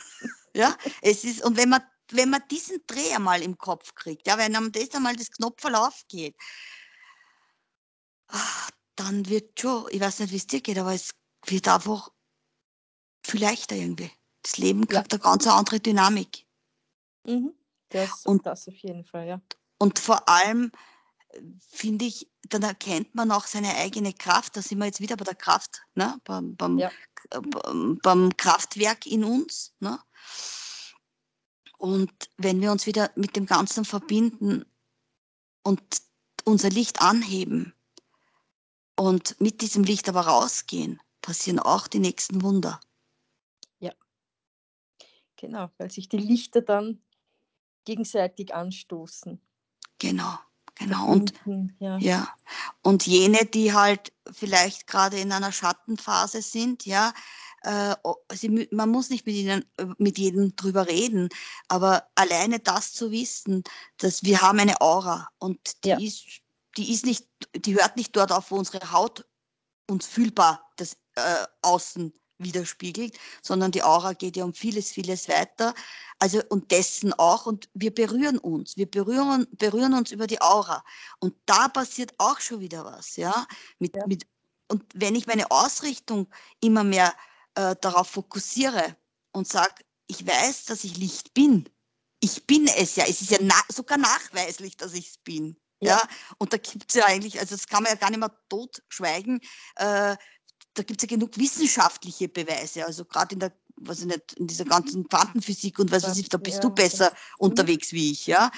Ja, es ist, und wenn man, wenn man diesen Dreh einmal im Kopf kriegt, ja, wenn einem das einmal das Knopf aufgeht, ah, dann wird schon, ich weiß nicht, wie es dir geht, aber es wird einfach viel leichter irgendwie. Das Leben kriegt ja. eine ganz andere Dynamik. Mhm. Das, und, das auf jeden Fall, ja. Und vor allem finde ich, dann erkennt man auch seine eigene Kraft. Da sind wir jetzt wieder bei der Kraft, ne? beim, beim, ja. beim Kraftwerk in uns. Ne? Und wenn wir uns wieder mit dem Ganzen verbinden und unser Licht anheben und mit diesem Licht aber rausgehen, passieren auch die nächsten Wunder. Ja, genau, weil sich die Lichter dann gegenseitig anstoßen. Genau, genau. Und, ja. ja. Und jene, die halt vielleicht gerade in einer Schattenphase sind, ja, äh, sie, man muss nicht mit ihnen, äh, mit jedem drüber reden, aber alleine das zu wissen, dass wir haben eine Aura und die ja. ist, die ist nicht, die hört nicht dort auf, wo unsere Haut uns fühlbar das äh, Außen widerspiegelt, sondern die Aura geht ja um vieles, vieles weiter. Also und dessen auch. Und wir berühren uns. Wir berühren, berühren uns über die Aura. Und da passiert auch schon wieder was, ja. Mit, ja. Mit, und wenn ich meine Ausrichtung immer mehr äh, darauf fokussiere und sage, ich weiß, dass ich Licht bin. Ich bin es ja. Es ist ja na sogar nachweislich, dass ich es bin. Ja. ja. und da gibt es ja eigentlich, also das kann man ja gar nicht mehr totschweigen. Äh, da gibt es ja genug wissenschaftliche Beweise. Also gerade in der, was ich nicht, in dieser ganzen Quantenphysik und was weiß ich, da bist ja, du besser das, unterwegs wie ich, ja.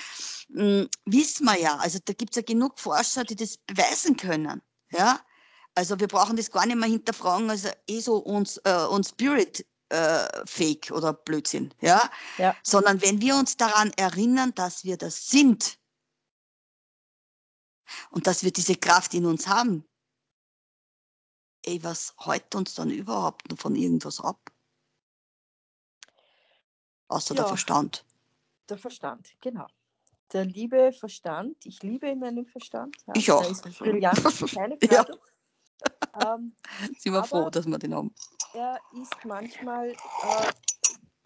Hm, wissen wir ja. Also da gibt es ja genug Forscher, die das beweisen können. Ja. Also wir brauchen das gar nicht mehr hinterfragen, also eh so uns, äh, uns Spirit äh, Fake oder Blödsinn, ja? ja? Sondern wenn wir uns daran erinnern, dass wir das sind und dass wir diese Kraft in uns haben, ey, was hält uns dann überhaupt noch von irgendwas ab? Außer ja, der Verstand. Der Verstand, genau. Der liebe Verstand, ich liebe meinen Verstand. Ja, ich auch. Ist brillant, keine <laughs> Frage. ja. Ähm, Sind wir froh, dass wir den haben. Er ist manchmal, äh,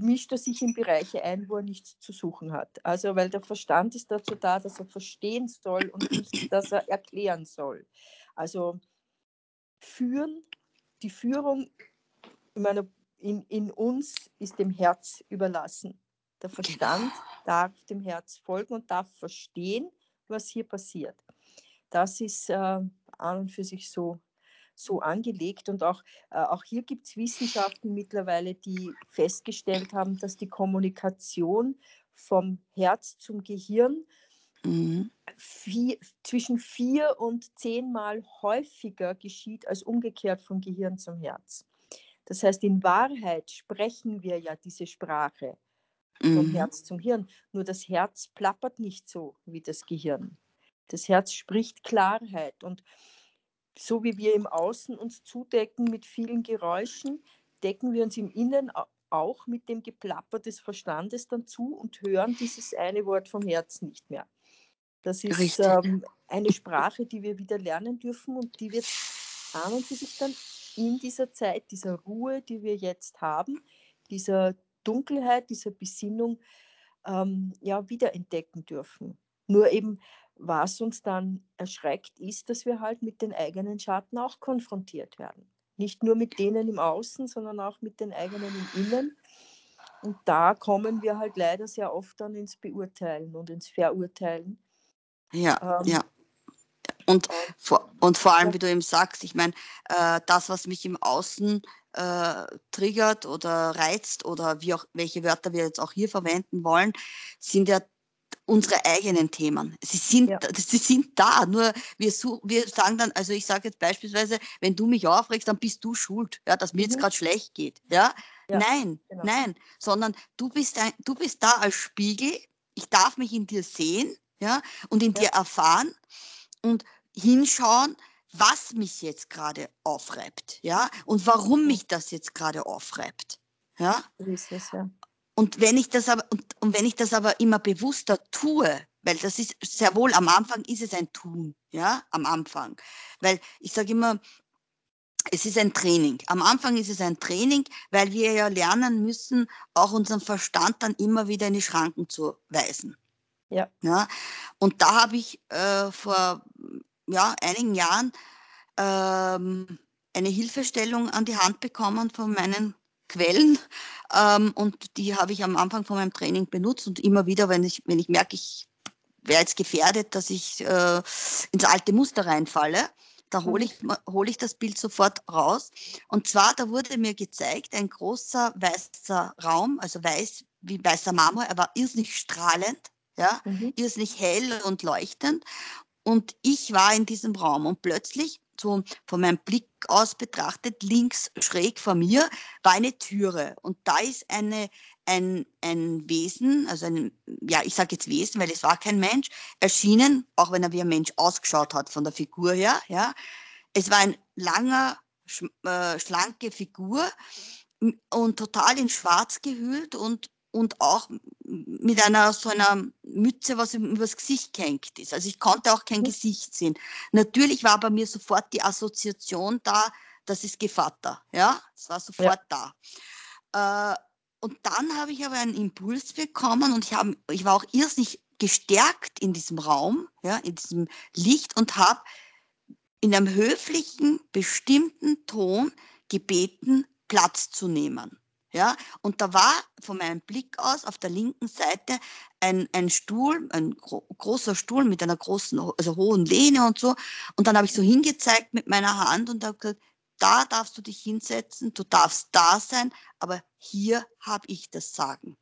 mischt er sich in Bereiche ein, wo er nichts zu suchen hat. Also, weil der Verstand ist dazu da, dass er verstehen soll und nicht, dass er erklären soll. Also, führen, die Führung in, meiner, in, in uns ist dem Herz überlassen. Der Verstand genau. darf dem Herz folgen und darf verstehen, was hier passiert. Das ist äh, an und für sich so so angelegt. Und auch, äh, auch hier gibt es Wissenschaften mittlerweile, die festgestellt haben, dass die Kommunikation vom Herz zum Gehirn mhm. vier, zwischen vier und zehnmal häufiger geschieht als umgekehrt vom Gehirn zum Herz. Das heißt, in Wahrheit sprechen wir ja diese Sprache vom mhm. Herz zum Hirn. Nur das Herz plappert nicht so wie das Gehirn. Das Herz spricht Klarheit. Und so wie wir im Außen uns zudecken mit vielen Geräuschen, decken wir uns im Innen auch mit dem Geplapper des Verstandes dann zu und hören dieses eine Wort vom Herz nicht mehr. Das ist ähm, eine Sprache, die wir wieder lernen dürfen und die wir an und für sich dann in dieser Zeit, dieser Ruhe, die wir jetzt haben, dieser Dunkelheit, dieser Besinnung ähm, ja, wiederentdecken dürfen. Nur eben was uns dann erschreckt, ist, dass wir halt mit den eigenen Schatten auch konfrontiert werden. Nicht nur mit denen im Außen, sondern auch mit den eigenen im Innen. Und da kommen wir halt leider sehr oft dann ins Beurteilen und ins Verurteilen. Ja, ähm, ja. Und, vor, und vor allem, wie du eben sagst, ich meine, äh, das, was mich im Außen äh, triggert oder reizt oder wie auch, welche Wörter wir jetzt auch hier verwenden wollen, sind ja unsere eigenen Themen. Sie sind, ja. sie sind da, nur wir, wir sagen dann, also ich sage jetzt beispielsweise, wenn du mich aufregst, dann bist du schuld, ja, dass mir mhm. jetzt gerade schlecht geht. Ja? ja nein, genau. nein, sondern du bist, ein, du bist da als Spiegel, ich darf mich in dir sehen ja, und in ja. dir erfahren und hinschauen, was mich jetzt gerade aufreibt, ja, und warum mich das jetzt gerade aufreibt. Ja? Es, ja. Und wenn ich das aber, und, und wenn ich das aber immer bewusster tue, weil das ist sehr wohl am Anfang ist es ein Tun, ja, am Anfang. Weil ich sage immer, es ist ein Training. Am Anfang ist es ein Training, weil wir ja lernen müssen, auch unseren Verstand dann immer wieder in die Schranken zu weisen. Ja. ja? Und da habe ich äh, vor ja, einigen Jahren ähm, eine Hilfestellung an die Hand bekommen von meinen Quellen ähm, und die habe ich am Anfang von meinem Training benutzt und immer wieder, wenn ich, wenn ich merke, ich wäre jetzt gefährdet, dass ich äh, ins alte Muster reinfalle, da hole ich, hol ich das Bild sofort raus. Und zwar, da wurde mir gezeigt, ein großer weißer Raum, also weiß wie weißer Marmor, er war irrsinnig strahlend, ja, mhm. irrsinnig hell und leuchtend. Und ich war in diesem Raum und plötzlich, so von meinem Blick aus betrachtet, links schräg vor mir, war eine Türe. Und da ist eine, ein, ein Wesen, also ein, ja, ich sage jetzt Wesen, weil es war kein Mensch, erschienen, auch wenn er wie ein Mensch ausgeschaut hat von der Figur her. Ja. Es war ein langer, sch, äh, schlanke Figur und total in Schwarz gehüllt und und auch mit einer so einer Mütze, was übers Gesicht gehängt ist. Also ich konnte auch kein mhm. Gesicht sehen. Natürlich war bei mir sofort die Assoziation da, das ist Gevatter. Ja, es war sofort ja. da. Äh, und dann habe ich aber einen Impuls bekommen und ich, hab, ich war auch irrsinnig gestärkt in diesem Raum, ja, in diesem Licht und habe in einem höflichen, bestimmten Ton gebeten, Platz zu nehmen. Ja, und da war von meinem Blick aus auf der linken Seite ein, ein Stuhl, ein gro großer Stuhl mit einer großen, also hohen Lehne und so. Und dann habe ich so hingezeigt mit meiner Hand und habe gesagt, da darfst du dich hinsetzen, du darfst da sein, aber hier habe ich das Sagen.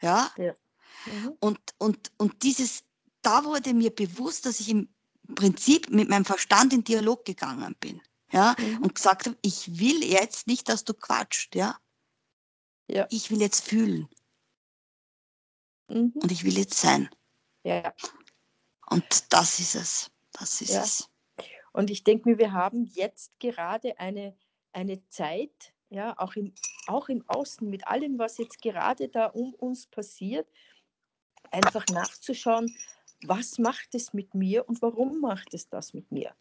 Ja? ja. Mhm. Und, und, und dieses, da wurde mir bewusst, dass ich im Prinzip mit meinem Verstand in Dialog gegangen bin. Ja, mhm. und gesagt habe, ich will jetzt nicht, dass du quatscht, ja. Ja. Ich will jetzt fühlen. Mhm. Und ich will jetzt sein. Ja. Und das ist es. Das ist ja. es. Und ich denke mir, wir haben jetzt gerade eine, eine Zeit, ja, auch im, auch im Außen, mit allem, was jetzt gerade da um uns passiert, einfach nachzuschauen, was macht es mit mir und warum macht es das mit mir?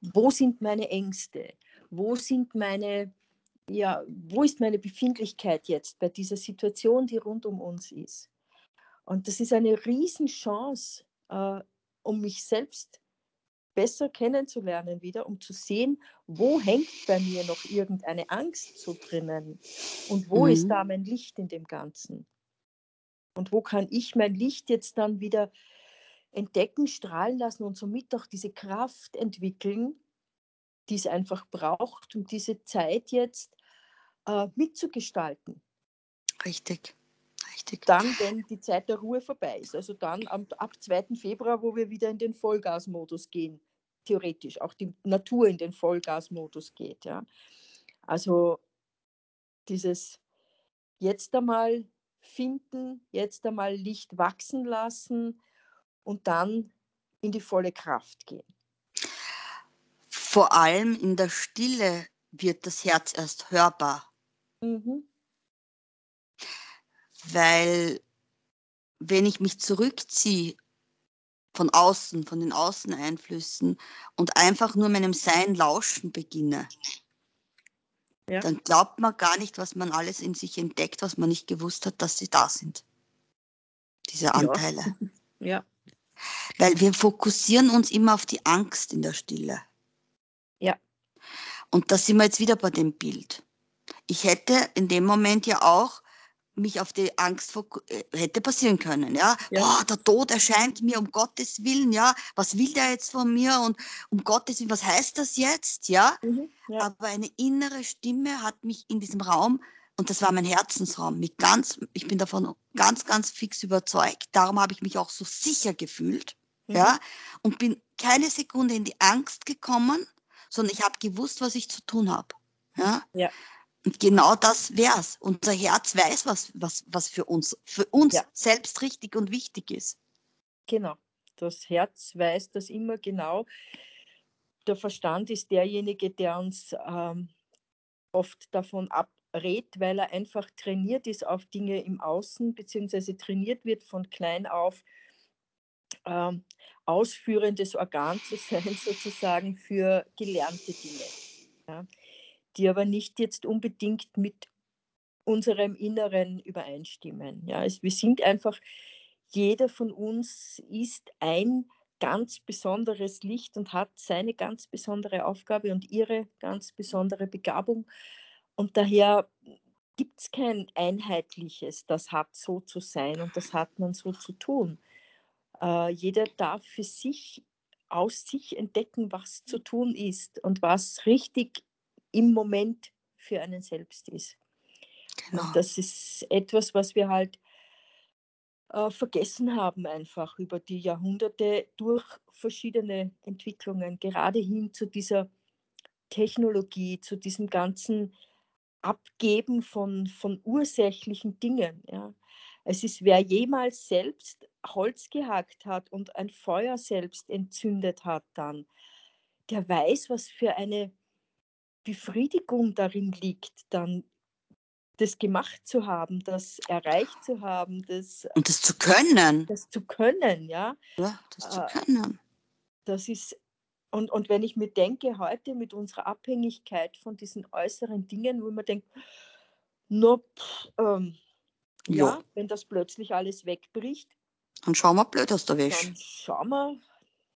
Wo sind meine Ängste? Wo sind meine ja, wo ist meine Befindlichkeit jetzt bei dieser Situation, die rund um uns ist? Und das ist eine Riesenchance, äh, um mich selbst besser kennenzulernen wieder, um zu sehen, wo hängt bei mir noch irgendeine Angst so drinnen und wo mhm. ist da mein Licht in dem Ganzen? Und wo kann ich mein Licht jetzt dann wieder entdecken, strahlen lassen und somit auch diese Kraft entwickeln, die es einfach braucht, um diese Zeit jetzt äh, mitzugestalten. Richtig. Richtig. Dann, wenn die Zeit der Ruhe vorbei ist. Also dann am, ab 2. Februar, wo wir wieder in den Vollgasmodus gehen, theoretisch, auch die Natur in den Vollgasmodus geht. Ja. Also dieses jetzt einmal finden, jetzt einmal Licht wachsen lassen und dann in die volle Kraft gehen. Vor allem in der Stille wird das Herz erst hörbar. Mhm. Weil wenn ich mich zurückziehe von außen, von den Außeneinflüssen und einfach nur meinem Sein lauschen beginne, ja. dann glaubt man gar nicht, was man alles in sich entdeckt, was man nicht gewusst hat, dass sie da sind. Diese Anteile. Ja. <laughs> ja. Weil wir fokussieren uns immer auf die Angst in der Stille. Und da sind wir jetzt wieder bei dem Bild. Ich hätte in dem Moment ja auch mich auf die Angst äh, hätte passieren können, ja. ja. Boah, der Tod erscheint mir um Gottes Willen, ja. Was will der jetzt von mir und um Gottes Willen, was heißt das jetzt, ja? Mhm, ja. Aber eine innere Stimme hat mich in diesem Raum und das war mein Herzensraum, mit ganz, ich bin davon ganz, ganz fix überzeugt. Darum habe ich mich auch so sicher gefühlt, mhm. ja, und bin keine Sekunde in die Angst gekommen, sondern ich habe gewusst, was ich zu tun habe, ja. ja. Und genau das wär's. Unser Herz weiß, was, was, was für uns, für uns ja. selbst richtig und wichtig ist. Genau. Das Herz weiß das immer genau. Der Verstand ist derjenige, der uns ähm, oft davon abrät, weil er einfach trainiert ist auf Dinge im Außen, beziehungsweise trainiert wird von klein auf, ähm, ausführendes Organ zu sein, <laughs> sozusagen für gelernte Dinge. Ja die aber nicht jetzt unbedingt mit unserem Inneren übereinstimmen. Ja, es, wir sind einfach, jeder von uns ist ein ganz besonderes Licht und hat seine ganz besondere Aufgabe und ihre ganz besondere Begabung. Und daher gibt es kein einheitliches, das hat so zu sein und das hat man so zu tun. Äh, jeder darf für sich aus sich entdecken, was zu tun ist und was richtig im Moment für einen selbst ist. Genau. Und das ist etwas, was wir halt äh, vergessen haben einfach über die Jahrhunderte durch verschiedene Entwicklungen, gerade hin zu dieser Technologie, zu diesem ganzen Abgeben von, von ursächlichen Dingen. Ja. Es ist, wer jemals selbst Holz gehackt hat und ein Feuer selbst entzündet hat dann, der weiß, was für eine Befriedigung darin liegt, dann das gemacht zu haben, das erreicht zu haben, das und das zu können. Das zu können, ja. Ja, das zu äh, können. Das ist und, und wenn ich mir denke, heute mit unserer Abhängigkeit von diesen äußeren Dingen, wo man denkt, no, ähm, ja. ja, wenn das plötzlich alles wegbricht, dann schauen wir blöd aus der Wäsche. Dann schauen wir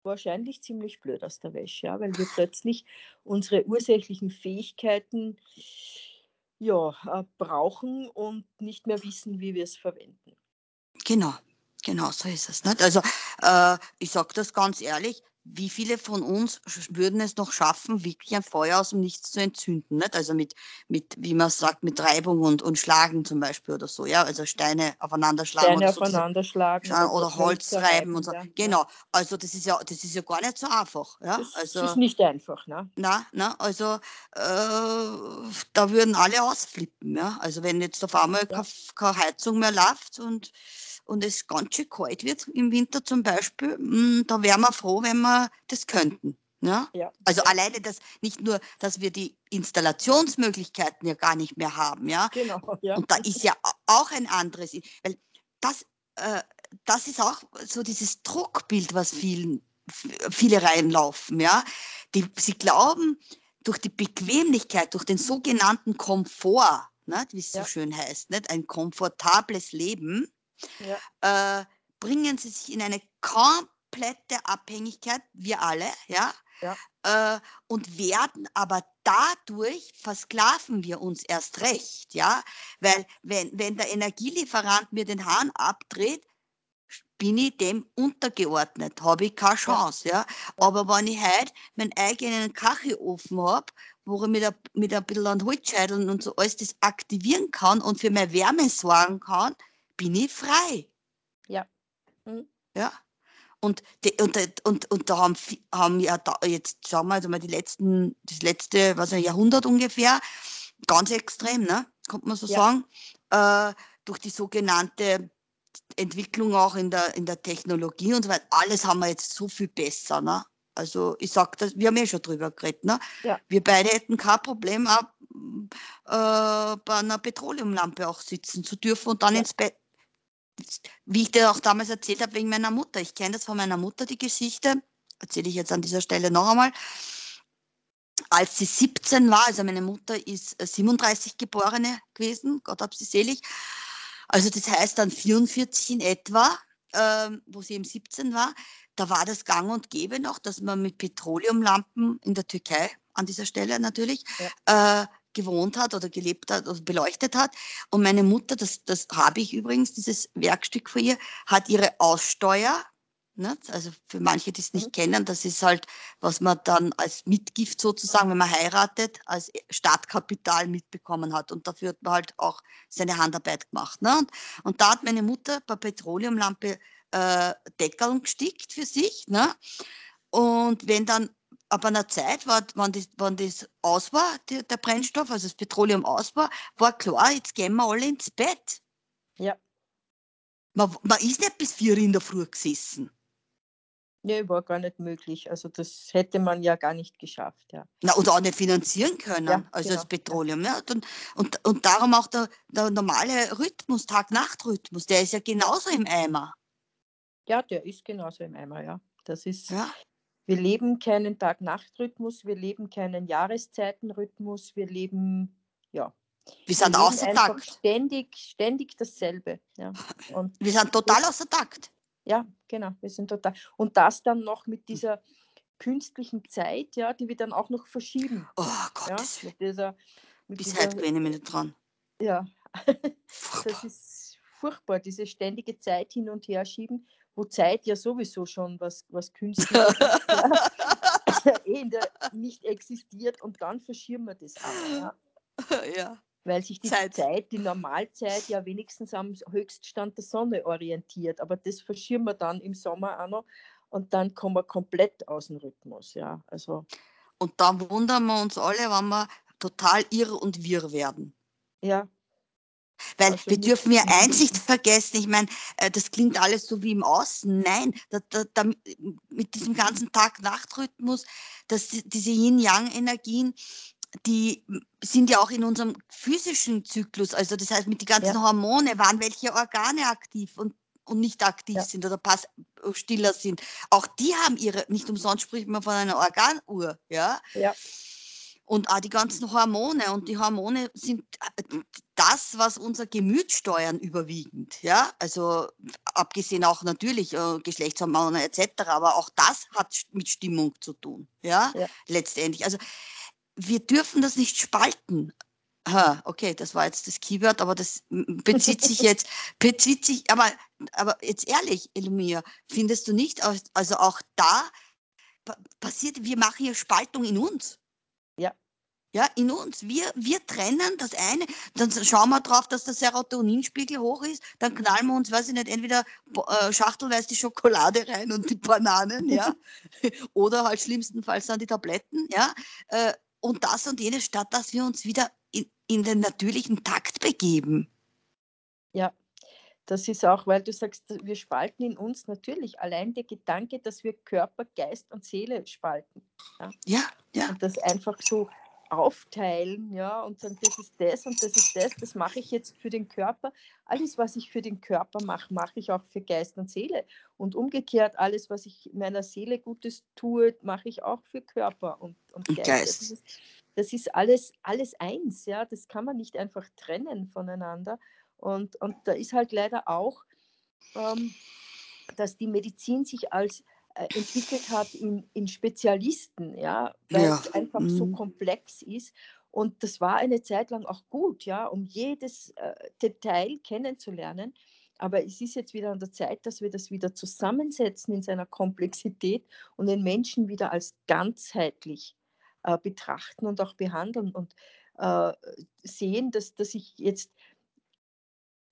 wahrscheinlich ziemlich blöd aus der Wäsche, ja, weil wir plötzlich unsere ursächlichen Fähigkeiten ja, äh, brauchen und nicht mehr wissen, wie wir es verwenden. Genau, genau so ist es. Nicht? Also äh, ich sage das ganz ehrlich, wie viele von uns würden es noch schaffen, wirklich ein Feuer aus dem Nichts zu entzünden? Nicht? Also mit, mit, wie man sagt, mit Reibung und, und Schlagen zum Beispiel oder so, ja, also Steine aufeinander schlagen Steine aufeinander so, schlagen oder, oder Holz reiben und so. Ja. Genau, also das ist ja, das ist ja gar nicht so einfach. Ja? Das also, ist nicht einfach, ne? Na, na, also äh, da würden alle ausflippen, ja. Also wenn jetzt auf einmal ja. keine Heizung mehr läuft und und es ganz schön kalt wird im Winter zum Beispiel, hm, da wären wir froh, wenn wir das könnten. Ja? ja. Also alleine das, nicht nur, dass wir die Installationsmöglichkeiten ja gar nicht mehr haben, ja. Genau, ja. Und da ist ja auch ein anderes, weil das, äh, das ist auch so dieses Druckbild, was vielen, viele reinlaufen, ja. Die, sie glauben, durch die Bequemlichkeit, durch den sogenannten Komfort, ne, wie es ja. so schön heißt, nicht? ein komfortables Leben, ja. äh, bringen sie sich in eine komplette Abhängigkeit, wir alle, ja, ja. Äh, und werden aber dadurch versklaven wir uns erst recht, ja, weil wenn, wenn der Energielieferant mir den Hahn abdreht, bin ich dem untergeordnet, habe ich keine Chance, ja. Aber wenn ich heute meinen eigenen Kachelofen habe, wo ich mit, ein, mit ein bisschen an Holzscheideln und so alles das aktivieren kann und für mehr Wärme sorgen kann, bin ich frei. Ja. Mhm. Ja. Und, die, und, und, und da haben, haben ja da, jetzt schauen wir also mal die letzten, das letzte, was ein Jahrhundert ungefähr, ganz extrem, ne? Kommt man so ja. sagen, äh, durch die sogenannte Entwicklung auch in der, in der Technologie und so weiter, alles haben wir jetzt so viel besser, ne? Also ich sag das, wir haben ja schon drüber geredet, ne? Ja. Wir beide hätten kein Problem, auch, äh, bei einer Petroleumlampe auch sitzen zu dürfen und dann ja. ins Bett wie ich dir auch damals erzählt habe, wegen meiner Mutter. Ich kenne das von meiner Mutter, die Geschichte. Erzähle ich jetzt an dieser Stelle noch einmal. Als sie 17 war, also meine Mutter ist 37 äh, Geborene gewesen, Gott hab sie selig. Also das heißt dann 44 in etwa, ähm, wo sie eben 17 war, da war das gang und gäbe noch, dass man mit Petroleumlampen in der Türkei, an dieser Stelle natürlich, ja. äh, gewohnt hat oder gelebt hat oder beleuchtet hat. Und meine Mutter, das, das habe ich übrigens, dieses Werkstück von ihr, hat ihre Aussteuer, ne? also für manche, die es nicht mhm. kennen, das ist halt, was man dann als Mitgift sozusagen, wenn man heiratet, als Startkapital mitbekommen hat. Und dafür hat man halt auch seine Handarbeit gemacht. Ne? Und, und da hat meine Mutter bei Petroleumlampe äh, Deckeln gestickt für sich. Ne? Und wenn dann ab einer Zeit, war, wenn, das, wenn das aus war, der, der Brennstoff, also das Petroleum aus war, war klar, jetzt gehen wir alle ins Bett. Ja. Man, man ist nicht bis vier in der Früh gesessen. Nee, war gar nicht möglich. Also das hätte man ja gar nicht geschafft, ja. Na, und auch nicht finanzieren können, ja, also genau, das Petroleum. Ja. Und, und, und darum auch der, der normale Rhythmus, Tag-Nacht-Rhythmus, der ist ja genauso im Eimer. Ja, der ist genauso im Eimer, ja. Das ist, ja. Wir leben keinen Tag-Nacht-Rhythmus, wir leben keinen Jahreszeitenrhythmus, wir leben, ja. Wir sind wir außer Takt. Ständig, ständig dasselbe. Ja. <laughs> Und wir sind total außer Takt. Ja, genau, wir sind total. Und das dann noch mit dieser künstlichen Zeit, ja, die wir dann auch noch verschieben. Oh, Ja, Gottes Willen. mit dieser, mit Bis dieser, heute gewöhne ich nicht dran. ja, <laughs> das ist furchtbar, diese ständige Zeit hin und her schieben, wo Zeit ja sowieso schon was, was Künstliches <laughs> <laughs> eh nicht existiert und dann verschieben wir das aber, ja. <laughs> ja. Weil sich die Zeit. Zeit. die Normalzeit ja wenigstens am Höchststand der Sonne orientiert. Aber das verschieben wir dann im Sommer auch noch und dann kommen wir komplett aus dem Rhythmus. Ja, also, Und da wundern wir uns alle, wenn wir total irr und wirr werden. ja, Weil wir dürfen ja <laughs> eins nicht vergessen, ich meine, äh, das klingt alles so wie im Außen. Nein, da, da, da, mit diesem ganzen Tag-Nacht-Rhythmus, dass die- diese Yin-Yang-Energien, die sind ja auch in unserem physischen Zyklus. Also das heißt, mit den ganzen Ja. Hormone, wann welche Organe aktiv und, und nicht aktiv Ja. sind oder pass stiller sind. Auch die haben ihre, nicht umsonst spricht man von einer Organuhr, ja. Ja. Und auch die ganzen Hormone. Und die Hormone sind äh, das, was unser Gemüt steuern, überwiegend. Ja, also abgesehen auch natürlich äh, Geschlechtshormone etc., aber auch das hat mit Stimmung zu tun. Ja, Ja. letztendlich. Also wir dürfen das nicht spalten. Ha, okay, das war jetzt das Keyword, aber das bezieht sich <laughs> jetzt, bezieht sich, aber, aber jetzt ehrlich, Elmir, findest du nicht, also auch da pa- passiert, wir machen hier Spaltung in uns. Ja. Ja, in uns. Wir, wir trennen das eine, dann schauen wir drauf, dass der Serotoninspiegel hoch ist, dann knallen wir uns, weiß ich nicht, entweder äh, schachtelweise die Schokolade rein und die Bananen, ja, <laughs> oder halt schlimmstenfalls dann die Tabletten, ja, äh, und das und jenes, statt dass wir uns wieder in, in den natürlichen Takt begeben. Ja, das ist auch, weil du sagst, wir spalten in uns natürlich allein der Gedanke, dass wir Körper, Geist und Seele spalten. Ja, ja, und das einfach so aufteilen, ja, und sagen, das ist das und das ist das, das mache ich jetzt für den Körper. Alles, was ich für den Körper mache, mache ich auch für Geist und Seele. Und umgekehrt, alles, was ich meiner Seele Gutes tue, mache ich auch für Körper und, und Geist. Geist. Das ist, das ist alles, alles eins, ja, das kann man nicht einfach trennen voneinander. Und, und da ist halt leider auch, ähm, dass die Medizin sich als entwickelt hat in, in Spezialisten, ja, weil Ja, es einfach so mhm. komplex ist. Und das war eine Zeit lang auch gut, ja, um jedes äh, Detail kennenzulernen. Aber es ist jetzt wieder an der Zeit, dass wir das wieder zusammensetzen in seiner Komplexität und den Menschen wieder als ganzheitlich äh, betrachten und auch behandeln und äh, sehen, dass, dass ich jetzt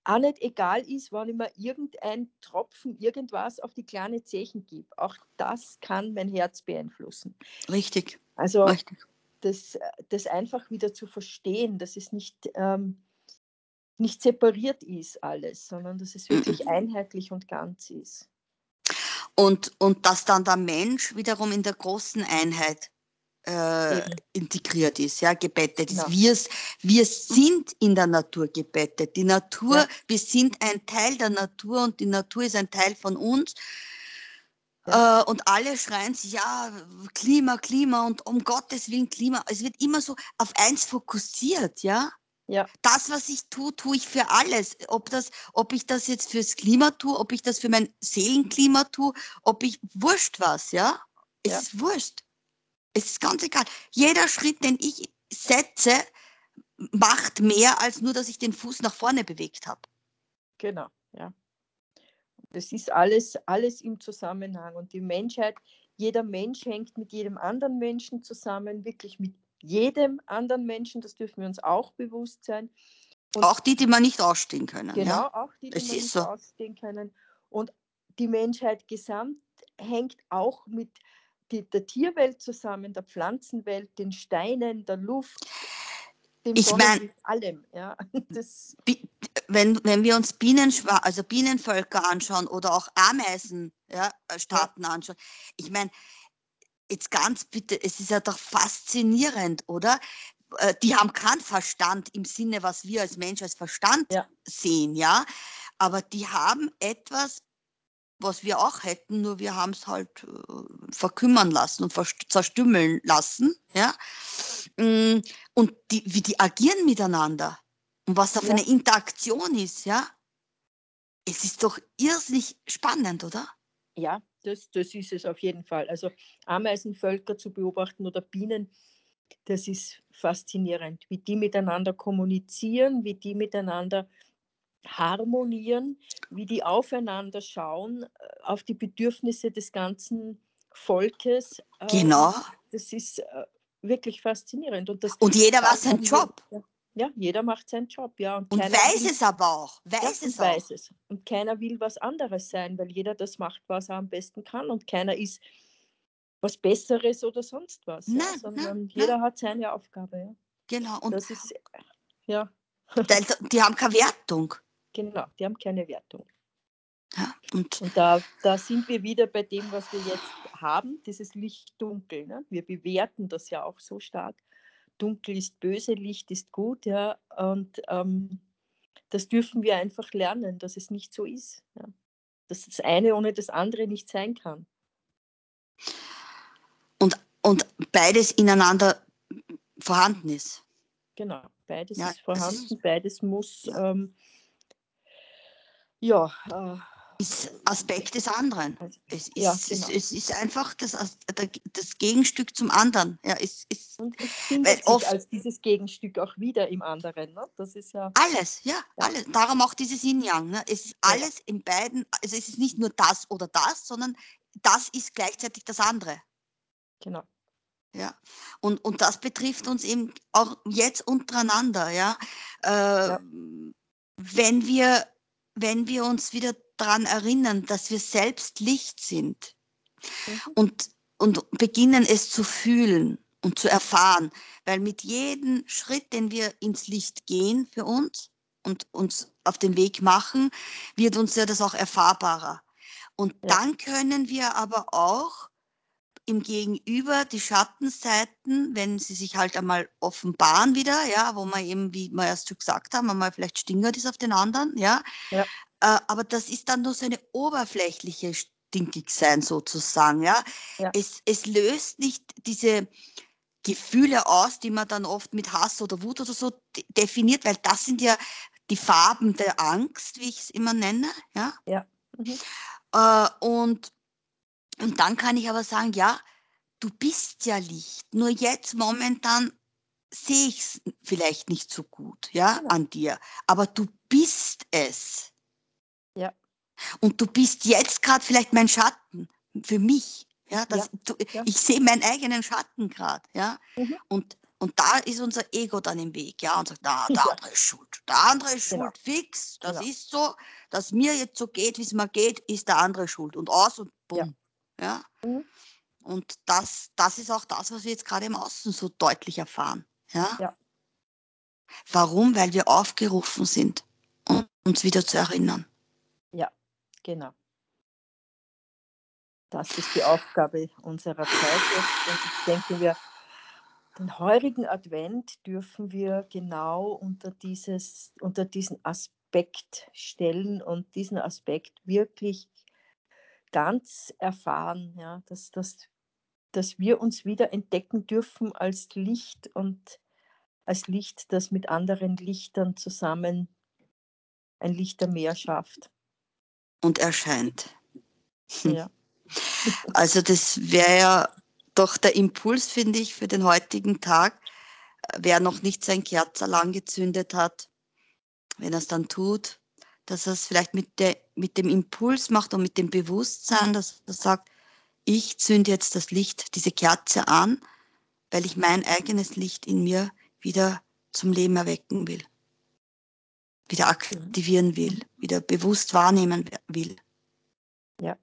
auch nicht egal ist, wann ich mir irgendein Tropfen irgendwas auf die kleine Zechen gebe. Auch das kann mein Herz beeinflussen. richtig, Also richtig. das, das einfach wieder zu verstehen, dass es nicht, ähm, nicht separiert ist alles, sondern dass es wirklich <clears throat> einheitlich und ganz ist. Und, und dass dann der Mensch wiederum in der großen Einheit äh, integriert ist, ja, gebettet ist. Genau. Wir, wir sind in der Natur gebettet. Die Natur, Ja. wir sind ein Teil der Natur und die Natur ist ein Teil von uns. Ja. Äh, und alle schreien sich, ja, Klima, Klima und um Gottes Willen Klima. Es wird immer so auf eins fokussiert, ja. Ja, Das, was ich tue, tue ich für alles. Ob, das, ob ich das jetzt fürs Klima tue, ob ich das für mein Seelenklima tue, ob ich wurscht was, ja. Es Ja. ist wurscht. Es ist ganz egal. Jeder Schritt, den ich setze, macht mehr, als nur, dass ich den Fuß nach vorne bewegt habe. genau. Ja. Das ist alles, alles im Zusammenhang. Und die Menschheit, jeder Mensch hängt mit jedem anderen Menschen zusammen, wirklich mit jedem anderen Menschen. Das dürfen wir uns auch bewusst sein. Und Auch die, die man nicht ausstehen können. Genau, Ja? auch die, die Es man nicht so. ausstehen können. Und die Menschheit gesamt hängt auch mit die, der Tierwelt zusammen, der Pflanzenwelt, den Steinen, der Luft, dem Ich mein- allem. Ja. <laughs> Das, Wenn, wenn wir uns Bienenschwa also Bienenvölker anschauen oder auch Ameisenstaaten ja, äh, Staaten anschauen, ich meine, jetzt ganz bitte, es ist ja doch faszinierend, oder? Äh, Die haben keinen Verstand im Sinne, was wir als Mensch als Verstand Ja. sehen, ja. Aber die haben etwas, was wir auch hätten, nur wir haben es halt äh, verkümmern lassen und zerstümmeln lassen, ja. Mm, Und die, wie die agieren miteinander und was da für Ja. eine Interaktion ist, ja. es ist doch irrsinnig spannend, oder? Ja, das, das ist es auf jeden Fall. Also Ameisenvölker zu beobachten oder Bienen, das ist faszinierend, wie die miteinander kommunizieren, wie die miteinander harmonieren, wie die aufeinander schauen, äh, auf die Bedürfnisse des ganzen Volkes. Ähm, genau. Das ist äh, wirklich faszinierend. Und, das und jeder macht seinen Job. Ja, jeder macht seinen Job, ja. Und, und weiß will, es aber auch. Weiß ja, es auch. Weiß es. Und keiner will was anderes sein, weil jeder das macht, was er am besten kann. Und keiner ist was Besseres oder sonst was. Nein, ja, sondern nein, jeder nein. hat seine Aufgabe. Ja. Genau. Und das ist, ja. die haben keine Wertung. Genau, die haben keine Wertung. Ja, und, und da, da sind wir wieder bei dem, was wir jetzt haben, dieses Licht-Dunkel. Ne? Wir bewerten das ja auch so stark. Dunkel ist böse, Licht ist gut, ja. Und ähm, das dürfen wir einfach lernen, dass es nicht so ist. Ja? Dass das eine ohne das andere nicht sein kann. Und, und beides ineinander vorhanden ist. Genau, beides ja, ist vorhanden, ist, beides muss ähm, ja äh, ist Aspekt des anderen. Also, es, ist, ja, genau. es, ist einfach das, das Gegenstück zum anderen. Ja, es, es, und es findet sich oft, als dieses Gegenstück auch wieder im anderen. Ne? Das ist ja alles, ja, ja. alles. Darum auch dieses Yin-Yang. Ne? Es ist alles ja. in beiden, also es ist nicht nur das oder das, sondern das ist gleichzeitig das andere. Genau. Ja, und, und das betrifft uns eben auch jetzt untereinander, ja. Äh, ja. Wenn wir, wenn wir uns wieder daran erinnern, dass wir selbst Licht sind mhm. und, und beginnen es zu fühlen und zu erfahren, weil mit jedem Schritt, den wir ins Licht gehen für uns und uns auf den Weg machen, wird uns ja das auch erfahrbarer. Und ja. dann können wir aber auch im Gegenüber die Schattenseiten, wenn sie sich halt einmal offenbaren wieder, ja, wo man eben, wie wir erst schon gesagt haben, einmal vielleicht stingert ist auf den anderen, ja. ja. Äh, aber das ist dann nur so eine oberflächliche Stinkigsein sozusagen, ja. ja. Es, es löst nicht diese Gefühle aus, die man dann oft mit Hass oder Wut oder so definiert, weil das sind ja die Farben der Angst, wie ich es immer nenne, ja. Ja. Mhm. Äh, und und dann kann ich aber sagen, ja, du bist ja Licht. Nur jetzt momentan sehe ich es vielleicht nicht so gut, ja, Genau. an dir. Aber du bist es. Ja. Und du bist jetzt gerade vielleicht mein Schatten für mich. Ja, das, Ja, du, ja. ich sehe meinen eigenen Schatten gerade, ja. Mhm. Und, und da ist unser Ego dann im Weg, ja, und sagt, na, der Ja. andere ist schuld. Der andere ist Genau. schuld, fix. Das Genau. ist so, dass mir jetzt so geht, wie es mir geht, ist der andere schuld. Und aus und bumm. Ja. Mhm. Und das, das ist auch das, was wir jetzt gerade im Außen so deutlich erfahren. Ja? Ja. Warum? Weil wir aufgerufen sind, um uns wieder zu erinnern. Ja, genau. Das ist die Aufgabe unserer Zeit. Und ich denke, wir, den heurigen Advent dürfen wir genau unter, dieses, unter diesen Aspekt stellen und diesen Aspekt wirklich ganz erfahren, ja, dass, dass, dass wir uns wieder entdecken dürfen als Licht und als Licht, das mit anderen Lichtern zusammen ein Lichtermeer schafft. Und erscheint. Hm. Ja. <laughs> Also das wäre ja doch der Impuls, finde ich, für den heutigen Tag. Wer noch nicht sein Kerzerl angezündet hat, wenn er es dann tut, dass er es vielleicht mit, der, mit dem Impuls macht und mit dem Bewusstsein, dass er sagt, ich zünde jetzt das Licht, diese Kerze an, weil ich mein eigenes Licht in mir wieder zum Leben erwecken will, wieder aktivieren will, wieder bewusst wahrnehmen will. Ja.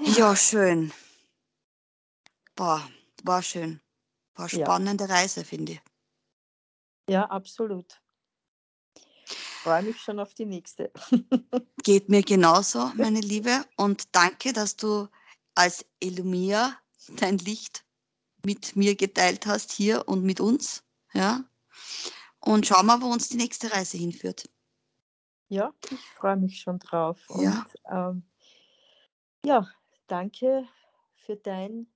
Ja, schön. Boah, war schön. War Ja. spannende Reise, finde ich. Ja, absolut. Freue mich schon auf die nächste. <laughs> Geht mir genauso, meine Liebe. Und danke, dass du als Elumia dein Licht mit mir geteilt hast, hier und mit uns. Ja. Und schauen wir, wo uns die nächste Reise hinführt. Ja, ich freue mich schon drauf. Ja. Und ähm, ja, danke für dein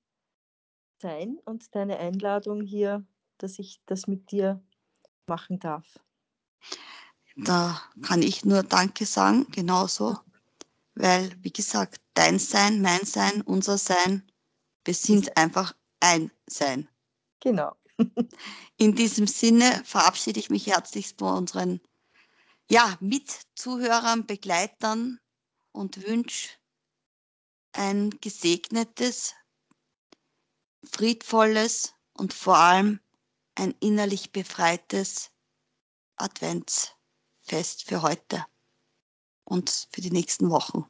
Sein und deine Einladung hier, dass ich das mit dir machen darf. da kann ich nur Danke sagen, genauso. Weil, wie gesagt, dein Sein, mein Sein, unser Sein, wir sind einfach ein Sein. Genau. <laughs> In diesem Sinne verabschiede ich mich herzlichst bei unseren ja, Mitzuhörern, Begleitern und wünsche ein gesegnetes, friedvolles und vor allem ein innerlich befreites Adventsfest für heute und für die nächsten Wochen.